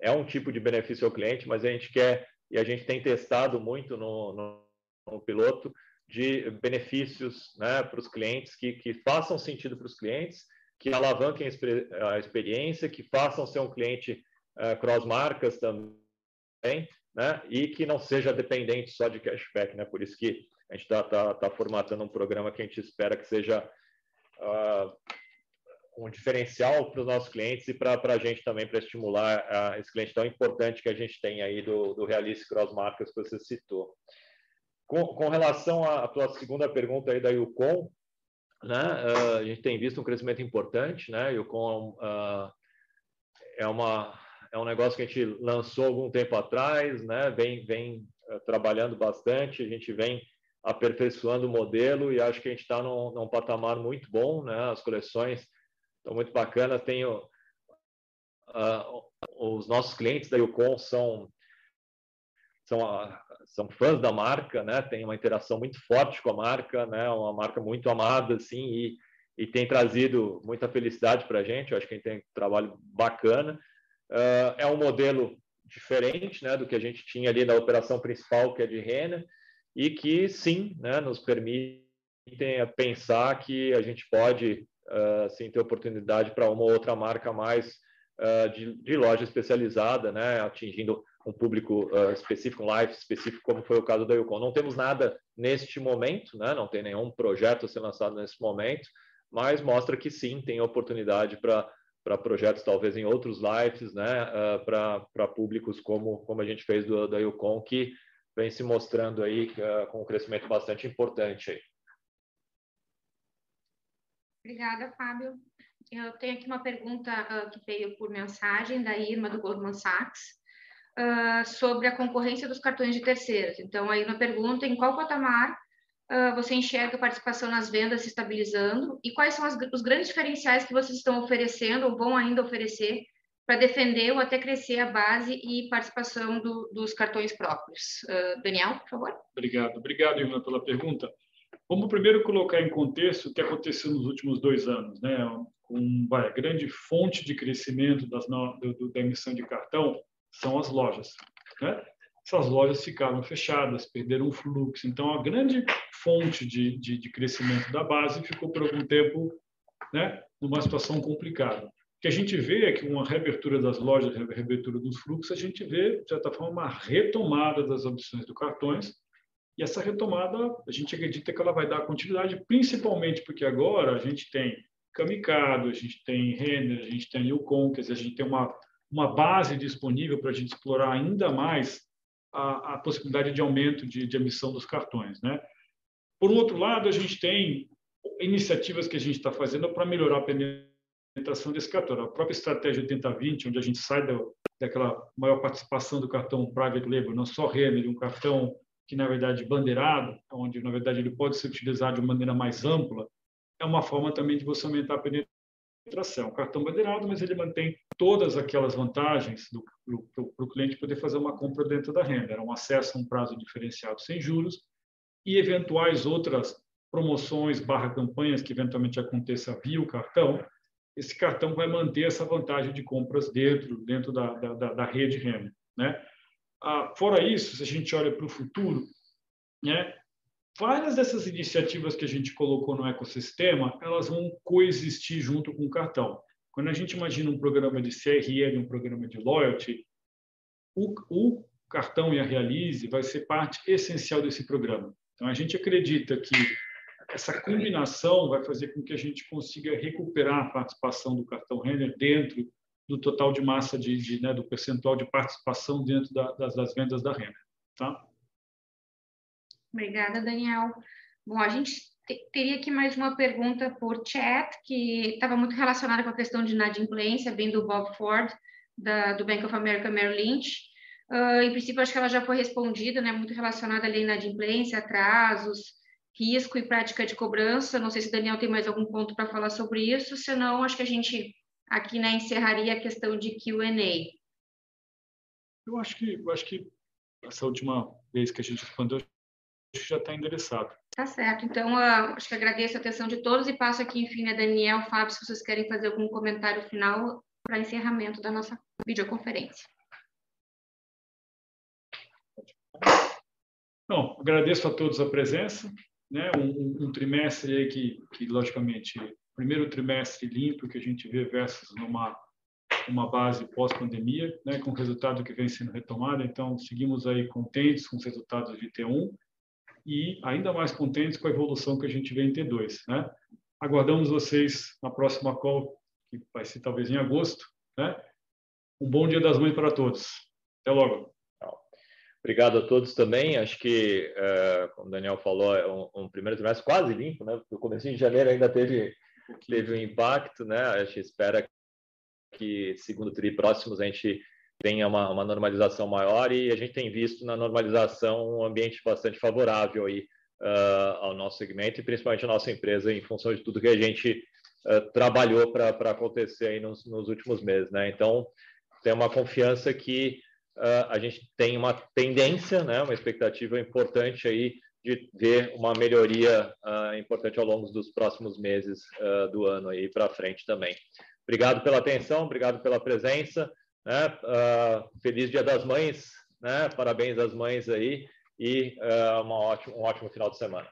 é um tipo de benefício ao cliente, mas a gente quer, e a gente tem testado muito no, no, no piloto, de benefícios né, para os clientes que, que façam sentido para os clientes, que alavanquem a experiência, que façam ser um cliente uh, cross-marcas também, né, e que não seja dependente só de cashback. Né? Por isso que a gente está tá, tá formatando um programa que a gente espera que seja uh, um diferencial para os nossos clientes e para a gente também, para estimular uh, esse cliente tão importante que a gente tem aí do, do Realize Cross Marcas que você citou. Com, com relação à tua segunda pergunta aí da Yukon, né, uh, a gente tem visto um crescimento importante, né, Yukon uh, é, uma, é um negócio que a gente lançou algum tempo atrás, né, vem, vem trabalhando bastante, a gente vem aperfeiçoando o modelo e acho que a gente está num, num, patamar muito bom, né, as coleções estão muito bacanas, tem os nossos clientes da Yukon são são são fãs da marca, né? Tem uma interação muito forte com a marca, né? Uma marca muito amada, assim, e, e tem trazido muita felicidade para a gente. Eu acho que a gente tem um trabalho bacana. Uh, é um modelo diferente, né? Do que a gente tinha ali na operação principal, que é de renda, e que sim, né? Nos permite pensar que a gente pode, uh, sim, ter oportunidade para uma ou outra marca mais uh, de, de loja especializada, né? Atingindo um público uh, específico, um live específico, como foi o caso da Yukon. Não temos nada neste momento, né? não tem nenhum projeto a ser lançado nesse momento, mas mostra que sim, tem oportunidade para para projetos talvez em outros lives, né, uh, para públicos como, como a gente fez do, da Yukon, que vem se mostrando aí uh, com um crescimento bastante importante. Aí. Obrigada, Fábio. Eu tenho aqui uma pergunta uh, que veio por mensagem da Irma, do Goldman Sachs uh, sobre a concorrência dos cartões de terceiros. Então, aí uma pergunta, em qual patamar você enxerga a participação nas vendas se estabilizando e quais são as, os grandes diferenciais que vocês estão oferecendo ou vão ainda oferecer para defender ou até crescer a base e participação do, dos cartões próprios. Uh, Daniel, por favor. Obrigado. Obrigado, Irma, pela pergunta. Vamos primeiro colocar em contexto o que aconteceu nos últimos dois anos, né? Com vai, a grande fonte de crescimento das, do, da emissão de cartão são as lojas. Né? Essas lojas ficaram fechadas, perderam o fluxo. Então, a grande fonte de, de, de crescimento da base ficou por algum tempo né, numa situação complicada. Que a gente vê é que uma reabertura das lojas, reabertura dos fluxos, a gente vê, de certa forma, uma retomada das opções do cartões. E essa retomada, a gente acredita que ela vai dar continuidade, principalmente porque agora a gente tem Kamikado, a gente tem Renner, a gente tem Yukon, quer dizer, a gente tem uma, uma base disponível para a gente explorar ainda mais a, a possibilidade de aumento de, de emissão dos cartões. Né? Por um outro lado, a gente tem iniciativas que a gente está fazendo para melhorar a implementação desse cartão. A própria estratégia 80-20, onde a gente sai da, daquela maior participação do cartão private label, não só Renner, um cartão que, na verdade, bandeirado, onde, na verdade, ele pode ser utilizado de maneira mais ampla, é uma forma também de você aumentar a penetração. O cartão bandeirado, mas ele mantém todas aquelas vantagens para o cliente poder fazer uma compra dentro da renda. É um acesso a um prazo diferenciado sem juros e eventuais outras promoções barra campanhas que eventualmente aconteça via o cartão, esse cartão vai manter essa vantagem de compras dentro, dentro da, da, da rede Renner. Né? Ah, fora isso, se a gente olha para o futuro, né, várias dessas iniciativas que a gente colocou no ecossistema, elas vão coexistir junto com o cartão. Quando a gente imagina um programa de CRM, um programa de loyalty, o, o cartão e a Realize vai ser parte essencial desse programa. Então, a gente acredita que essa combinação vai fazer com que a gente consiga recuperar a participação do cartão Renner dentro do total de massa de, de né, do percentual de participação dentro da, das, das, vendas da Renner, tá? Obrigada, Daniel. Bom, a gente teria aqui mais uma pergunta por chat que estava muito relacionada com a questão de inadimplência, bem do Bob Ford da, do Bank of America Merrill Lynch. Uh, em princípio, acho que ela já foi respondida, né? Muito relacionada ali à inadimplência, atrasos, risco e prática de cobrança. Não sei se o Daniel tem mais algum ponto para falar sobre isso, senão acho que a gente aqui né, encerraria a questão de Q&A. Eu acho que eu acho que essa última vez que a gente respondeu já está endereçado. Tá certo. Então, uh, acho que agradeço a atenção de todos e passo aqui, enfim, a Daniel, Fábio, se vocês querem fazer algum comentário final para encerramento da nossa videoconferência. Bom, agradeço a todos a presença né, um, um, trimestre aí que, que, logicamente, primeiro trimestre limpo que a gente vê versus numa uma base pós-pandemia, né, com resultado que vem sendo retomado. Então, seguimos aí contentes com os resultados de T1 e ainda mais contentes com a evolução que a gente vê em T2. Né? Aguardamos vocês na próxima call, que vai ser talvez em agosto. Né? Um bom Dia das Mães para todos. Até logo. Obrigado a todos também. Acho que, é, como o Daniel falou, é um, um, primeiro trimestre quase limpo, né? No começo de janeiro ainda teve, teve um impacto, né? A gente espera que segundo tri próximos a gente tenha uma, uma, normalização maior e a gente tem visto na normalização um ambiente bastante favorável aí uh, ao nosso segmento e principalmente à nossa empresa em função de tudo que a gente uh, trabalhou para acontecer aí nos, nos últimos meses, né? Então, tem uma confiança que uh, a gente tem uma tendência, né, uma expectativa importante aí de ver uma melhoria uh, importante ao longo dos próximos meses uh, do ano aí para frente também. Obrigado pela atenção, obrigado pela presença, né? feliz Dia das Mães, né? Parabéns às mães aí e uma ótimo, um ótimo final de semana.